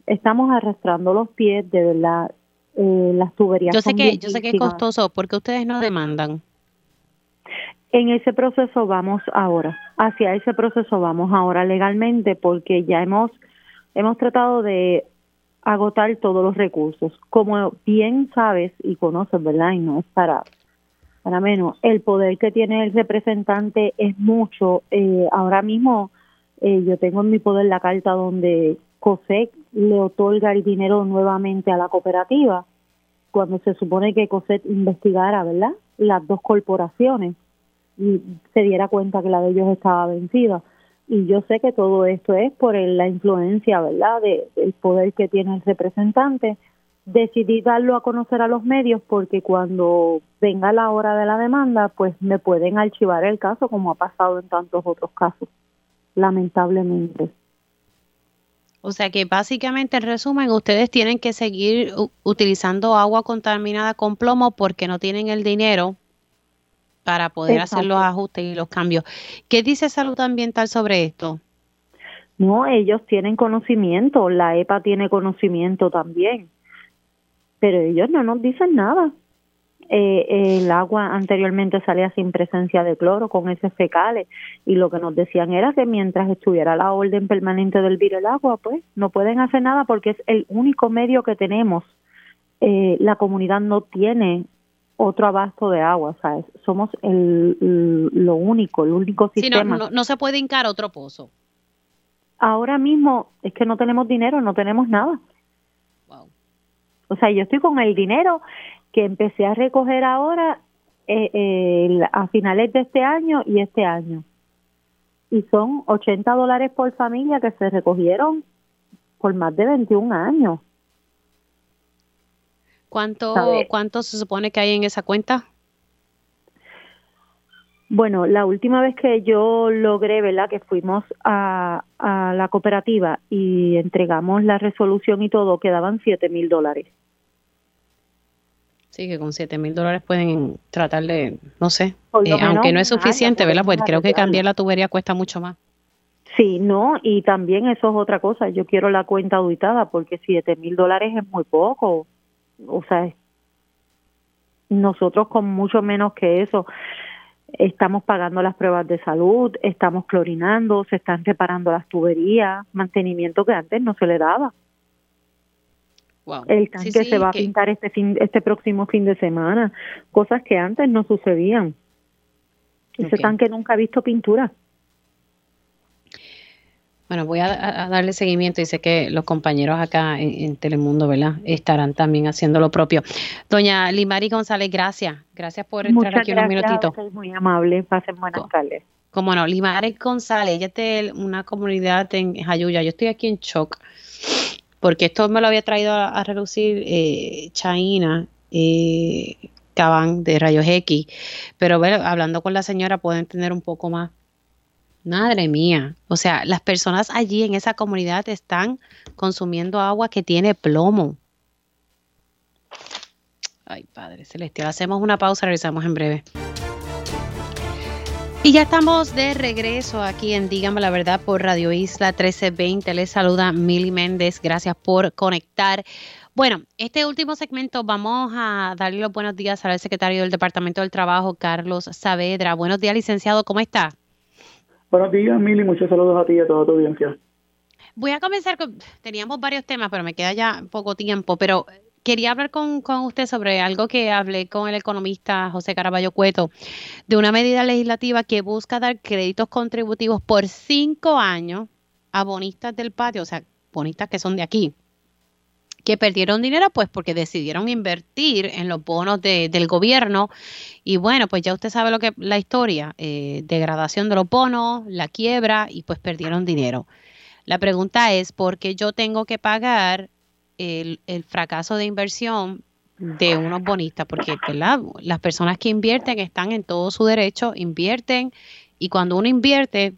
[SPEAKER 12] estamos arrastrando los pies, de verdad. Eh, las tuberías.
[SPEAKER 1] Yo sé que yo sé que es costoso, porque ustedes no demandan.
[SPEAKER 12] En ese proceso vamos ahora, hacia ese proceso vamos ahora legalmente, porque ya hemos hemos tratado de agotar todos los recursos. Como bien sabes y conoces, ¿verdad? Y no es para para menos. El poder que tiene el representante es mucho. Eh, ahora mismo eh, yo tengo en mi poder la carta donde COSEC le otorga el dinero nuevamente a la cooperativa cuando se supone que COSEC investigara, ¿verdad? Las dos corporaciones y se diera cuenta que la de ellos estaba vencida. Y yo sé que todo esto es por la influencia, ¿verdad?, de, del poder que tiene el representante decidí darlo a conocer a los medios porque cuando venga la hora de la demanda, pues me pueden archivar el caso como ha pasado en tantos otros casos, lamentablemente.
[SPEAKER 1] O sea que básicamente, en resumen, ustedes tienen que seguir utilizando agua contaminada con plomo porque no tienen el dinero para poder hacer los ajustes y los cambios. ¿Qué dice Salud Ambiental sobre esto?
[SPEAKER 12] No, ellos tienen conocimiento, la EPA tiene conocimiento también pero ellos no nos dicen nada. Eh, el agua anteriormente salía sin presencia de cloro con ese fecales y lo que nos decían era que mientras estuviera la orden permanente del vir el agua, pues no pueden hacer nada porque es el único medio que tenemos. Eh, la comunidad no tiene otro abasto de agua, ¿sabes? Somos el, lo único, el único sistema.
[SPEAKER 1] no, no se puede hincar otro pozo.
[SPEAKER 12] Ahora mismo es que no tenemos dinero, no tenemos nada. O sea, yo estoy con el dinero que empecé a recoger ahora eh, eh, a finales de este año y este año. Y son 80 dólares por familia que se recogieron por más de 21 años.
[SPEAKER 1] ¿Cuánto, ¿Cuánto se supone que hay en esa cuenta?
[SPEAKER 12] Bueno, la última vez que yo logré, ¿verdad? Que fuimos a, a la cooperativa y entregamos la resolución y todo, quedaban 7 mil dólares.
[SPEAKER 1] Sí, que con 7 mil dólares pueden tratar de, no sé, eh, aunque no es suficiente, ¿verdad? Pues creo que cambiar la tubería cuesta mucho más.
[SPEAKER 12] Sí, no, y también eso es otra cosa. Yo quiero la cuenta auditada porque 7 mil dólares es muy poco. O sea, nosotros con mucho menos que eso estamos pagando las pruebas de salud, estamos clorinando, se están reparando las tuberías, mantenimiento que antes no se le daba. El tanque se va a pintar este fin, este próximo fin de semana, cosas que antes no sucedían. Ese tanque nunca ha visto pintura.
[SPEAKER 1] Bueno, voy a, darle seguimiento y sé que los compañeros acá en, Telemundo, ¿verdad? Estarán también haciendo lo propio. Doña Limari González, gracias. Gracias por entrar aquí unos minutitos.
[SPEAKER 12] muy amable. Pasen buenas tardes.
[SPEAKER 1] Como no, Limari González, ella es de una comunidad en Jayuya. Yo estoy aquí en shock porque esto me lo había traído a, reducir eh, Chaina eh, Cabán de Rayos X, pero hablando con la señora puedo entender un poco más Madre mía, o sea, las personas allí en esa comunidad están consumiendo agua que tiene plomo. Ay, Padre Celestial, hacemos una pausa, regresamos en breve. Y ya estamos de regreso aquí en Dígame la Verdad por Radio Isla 1320. Les saluda Mili Méndez. Gracias por conectar. Bueno, este último segmento vamos a darle los buenos días al secretario del Departamento del Trabajo, Carlos Saavedra. Buenos días, licenciado. ¿Cómo está?
[SPEAKER 13] Buenos días, Mili. Muchos saludos a ti y a toda tu audiencia.
[SPEAKER 1] Voy a comenzar con, teníamos varios temas, pero me queda ya poco tiempo, pero quería hablar con, usted sobre algo que hablé con el economista José Caraballo Cueto, de una medida legislativa que busca dar créditos contributivos por cinco años a bonistas del patio, o sea, bonistas que son de aquí, que perdieron dinero pues porque decidieron invertir en los bonos del gobierno. Y bueno pues ya usted sabe lo que la historia eh, degradación de los bonos la quiebra y pues perdieron dinero. La pregunta es por qué yo tengo que pagar el, el fracaso de inversión de unos bonistas porque ¿verdad? las personas que invierten están en todo su derecho invierten y cuando uno invierte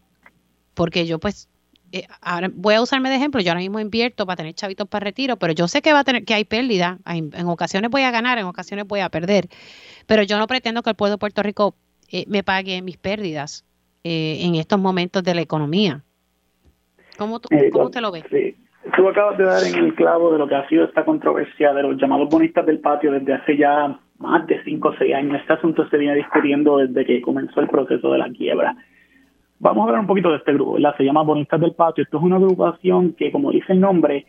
[SPEAKER 1] porque yo pues eh, ahora voy a usarme de ejemplo, yo ahora mismo invierto para tener chavitos para retiro, pero yo sé que va a tener que hay pérdida, en ocasiones voy a ganar, en ocasiones voy a perder, pero yo no pretendo que el pueblo de Puerto Rico eh, me pague mis pérdidas eh, en estos momentos de la economía. ¿Cómo, tú, ¿cómo te lo ves?
[SPEAKER 13] Sí. Tú acabas de dar en el clavo de lo que ha sido esta controversia de los llamados bonistas del patio desde hace ya más de 5 o 6 años. Este asunto se viene discutiendo desde que comenzó el proceso de la quiebra. Vamos a hablar un poquito de este grupo, Se llama Bonistas del Patio. Esto es una agrupación que, como dice el nombre,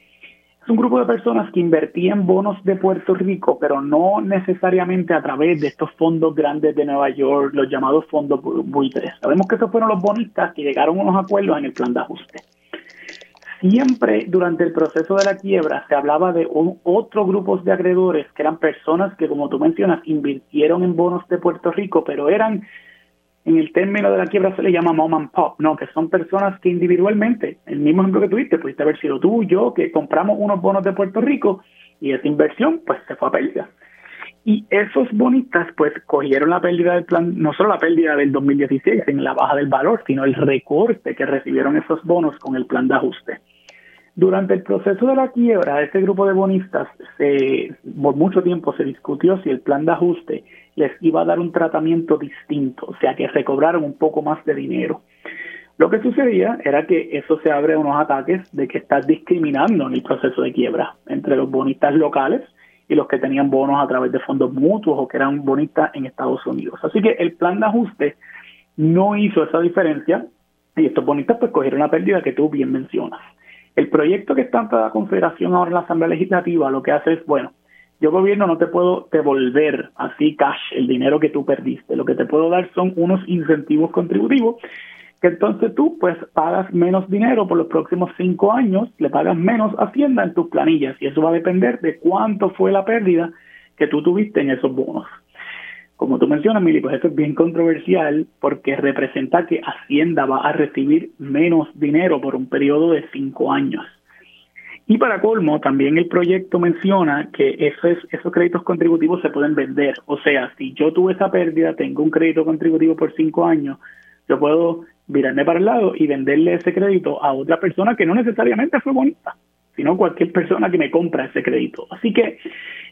[SPEAKER 13] es un grupo de personas que invertían bonos de Puerto Rico, pero no necesariamente a través de estos fondos grandes de Nueva York, los llamados fondos buitres. Sabemos que esos fueron los bonistas que llegaron a unos acuerdos en el plan de ajuste. Siempre durante el proceso de la quiebra se hablaba de un, otro grupo de acreedores que eran personas que, como tú mencionas, invirtieron en bonos de Puerto Rico, pero eran en el término de la quiebra se le llama mom and pop, no, que son personas que individualmente, el mismo ejemplo que tuviste, pudiste haber sido tú, yo, que compramos unos bonos de Puerto Rico y esa inversión pues se fue a pérdida. Y esos bonistas pues cogieron la pérdida del plan, no solo la pérdida del 2016 en la baja del valor, sino el recorte que recibieron esos bonos con el plan de ajuste. Durante el proceso de la quiebra, este grupo de bonistas, por mucho tiempo se discutió si el plan de ajuste les iba a dar un tratamiento distinto, o sea, que recobraron un poco más de dinero. Lo que sucedía era que eso se abre a unos ataques de que estás discriminando en el proceso de quiebra entre los bonistas locales y los que tenían bonos a través de fondos mutuos o que eran bonistas en Estados Unidos. Así que el plan de ajuste no hizo esa diferencia y estos bonistas pues cogieron la pérdida que tú bien mencionas. El proyecto que está en la Confederación ahora en la Asamblea Legislativa lo que hace es, bueno, yo gobierno no te puedo devolver así cash el dinero que tú perdiste. Lo que te puedo dar son unos incentivos contributivos que entonces tú pues pagas menos dinero por los próximos cinco años, le pagas menos Hacienda en tus planillas y eso va a depender de cuánto fue la pérdida que tú tuviste en esos bonos. Como tú mencionas, Mili, pues esto es bien controversial porque representa que Hacienda va a recibir menos dinero por un periodo de cinco años. Y para colmo, también el proyecto menciona que esos, esos créditos contributivos se pueden vender. O sea, si yo tuve esa pérdida, tengo un crédito contributivo por cinco años, yo puedo virarme para el lado y venderle ese crédito a otra persona que no necesariamente fue bonita, sino cualquier persona que me compra ese crédito. Así que,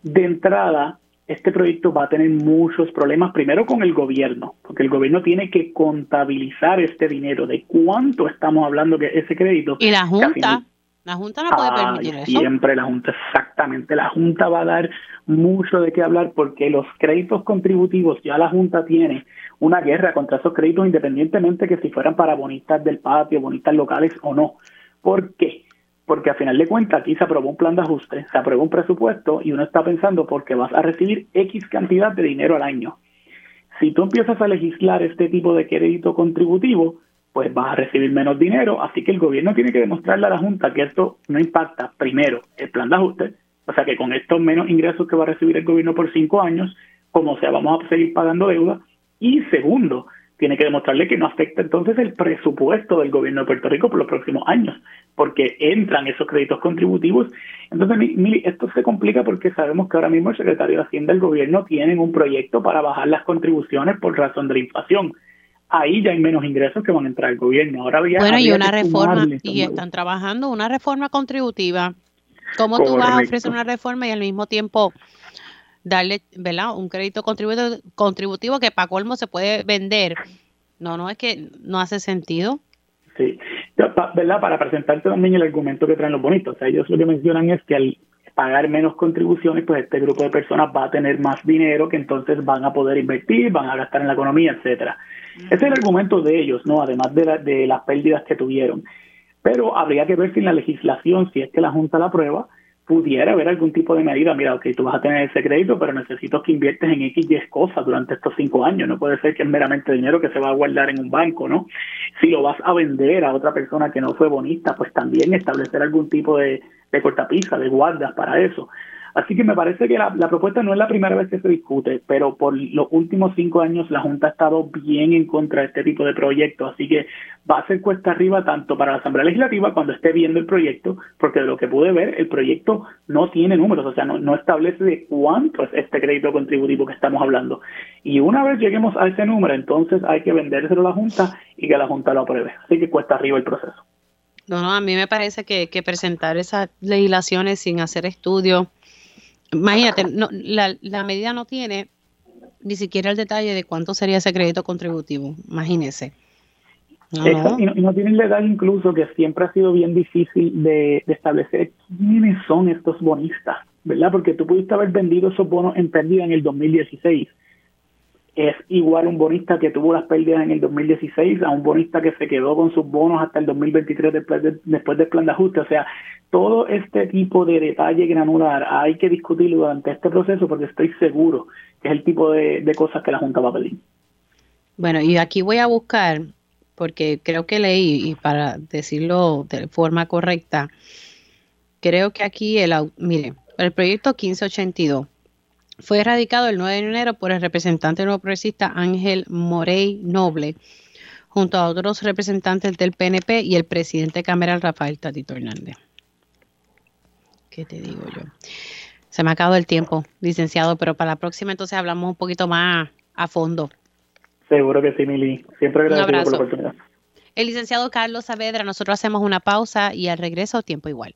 [SPEAKER 13] de entrada, este proyecto va a tener muchos problemas, primero con el gobierno, porque el gobierno tiene que contabilizar este dinero, de cuánto estamos hablando que ese crédito.
[SPEAKER 1] Y la Junta, la Junta no puede permitir eso.
[SPEAKER 13] Siempre la Junta, exactamente, la Junta va a dar mucho de qué hablar porque los créditos contributivos, ya la Junta tiene una guerra contra esos créditos independientemente que si fueran para bonistas del patio, bonistas locales o no. ¿Por qué? porque a final de cuentas aquí se aprobó un plan de ajuste, se aprobó un presupuesto y uno está pensando porque vas a recibir X cantidad de dinero al año. Si tú empiezas a legislar este tipo de crédito contributivo, pues vas a recibir menos dinero, así que el gobierno tiene que demostrarle a la Junta que esto no impacta, primero, el plan de ajuste, o sea que con estos menos ingresos que va a recibir el gobierno por cinco años, como sea, vamos a seguir pagando deuda, y segundo, tiene que demostrarle que no afecta entonces el presupuesto del gobierno de Puerto Rico por los próximos años, porque entran esos créditos contributivos. Entonces, esto se complica porque sabemos que ahora mismo el secretario de Hacienda del gobierno tienen un proyecto para bajar las contribuciones por razón de la inflación. Ahí ya hay menos ingresos que van a entrar al gobierno. Ahora
[SPEAKER 1] bueno, y una reforma, y están trabajando una reforma contributiva. ¿Cómo tú vas a ofrecer una reforma y al mismo tiempo darle, ¿verdad? Un crédito contributivo, contributivo que para colmo se puede vender. No, no, es que no hace sentido.
[SPEAKER 13] Sí, ¿verdad? Para presentarte también el argumento que traen los bonitos. O sea, ellos lo que mencionan es que al pagar menos contribuciones, pues este grupo de personas va a tener más dinero que entonces van a poder invertir, van a gastar en la economía, etcétera. Ese es el argumento de ellos, ¿no? Además de, de las pérdidas que tuvieron. Pero habría que ver si en la legislación, si es que la Junta la aprueba, pudiera haber algún tipo de medida, mira, ok, tú vas a tener ese crédito, pero necesito que inviertes en X y cosas durante estos cinco años, no puede ser que es meramente dinero que se va a guardar en un banco, ¿no? Si lo vas a vender a otra persona que no fue bonista, pues también establecer algún tipo de, de cortapisa, de guardas para eso. Así que me parece que la, propuesta no es la primera vez que se discute, pero por los últimos cinco años la Junta ha estado bien en contra de este tipo de proyectos, así que va a ser cuesta arriba tanto para la Asamblea Legislativa cuando esté viendo el proyecto, porque de lo que pude ver, el proyecto no tiene números, o sea, no, no establece de cuánto es este crédito contributivo que estamos hablando. Y una vez lleguemos a ese número, entonces hay que vendérselo a la Junta y que la Junta lo apruebe. Así que cuesta arriba el proceso.
[SPEAKER 1] No, no, a mí me parece que, que presentar esas legislaciones sin hacer estudios Imagínate, no, la, la medida no tiene ni siquiera el detalle de cuánto sería ese crédito contributivo. Imagínese.
[SPEAKER 13] No, Y, no, tiene el detalle incluso que siempre ha sido bien difícil de, de, establecer quiénes son estos bonistas, ¿verdad? Porque tú pudiste haber vendido esos bonos en pérdida en el 2016 es igual un bonista que tuvo las pérdidas en el 2016 a un bonista que se quedó con sus bonos hasta el 2023 después, después del plan de ajuste. O sea, todo este tipo de detalle granular hay que discutirlo durante este proceso porque estoy seguro que es el tipo de, de cosas que la Junta va a pedir.
[SPEAKER 1] Bueno, y aquí voy a buscar, porque creo que leí, y para decirlo de forma correcta, creo que aquí el, mire, el proyecto 1582 fue erradicado el 9 de enero por el representante nuevo progresista Ángel Morey Noble, junto a otros representantes del PNP y el presidente cameral Rafael Tatito Hernández. ¿Qué te digo yo? Se me ha acabado el tiempo, licenciado, pero para la próxima entonces hablamos un poquito más a fondo.
[SPEAKER 13] Seguro que sí, Mili. Siempre agradecido por la oportunidad.
[SPEAKER 1] El licenciado Carlos Saavedra, nosotros hacemos una pausa y al regreso tiempo igual.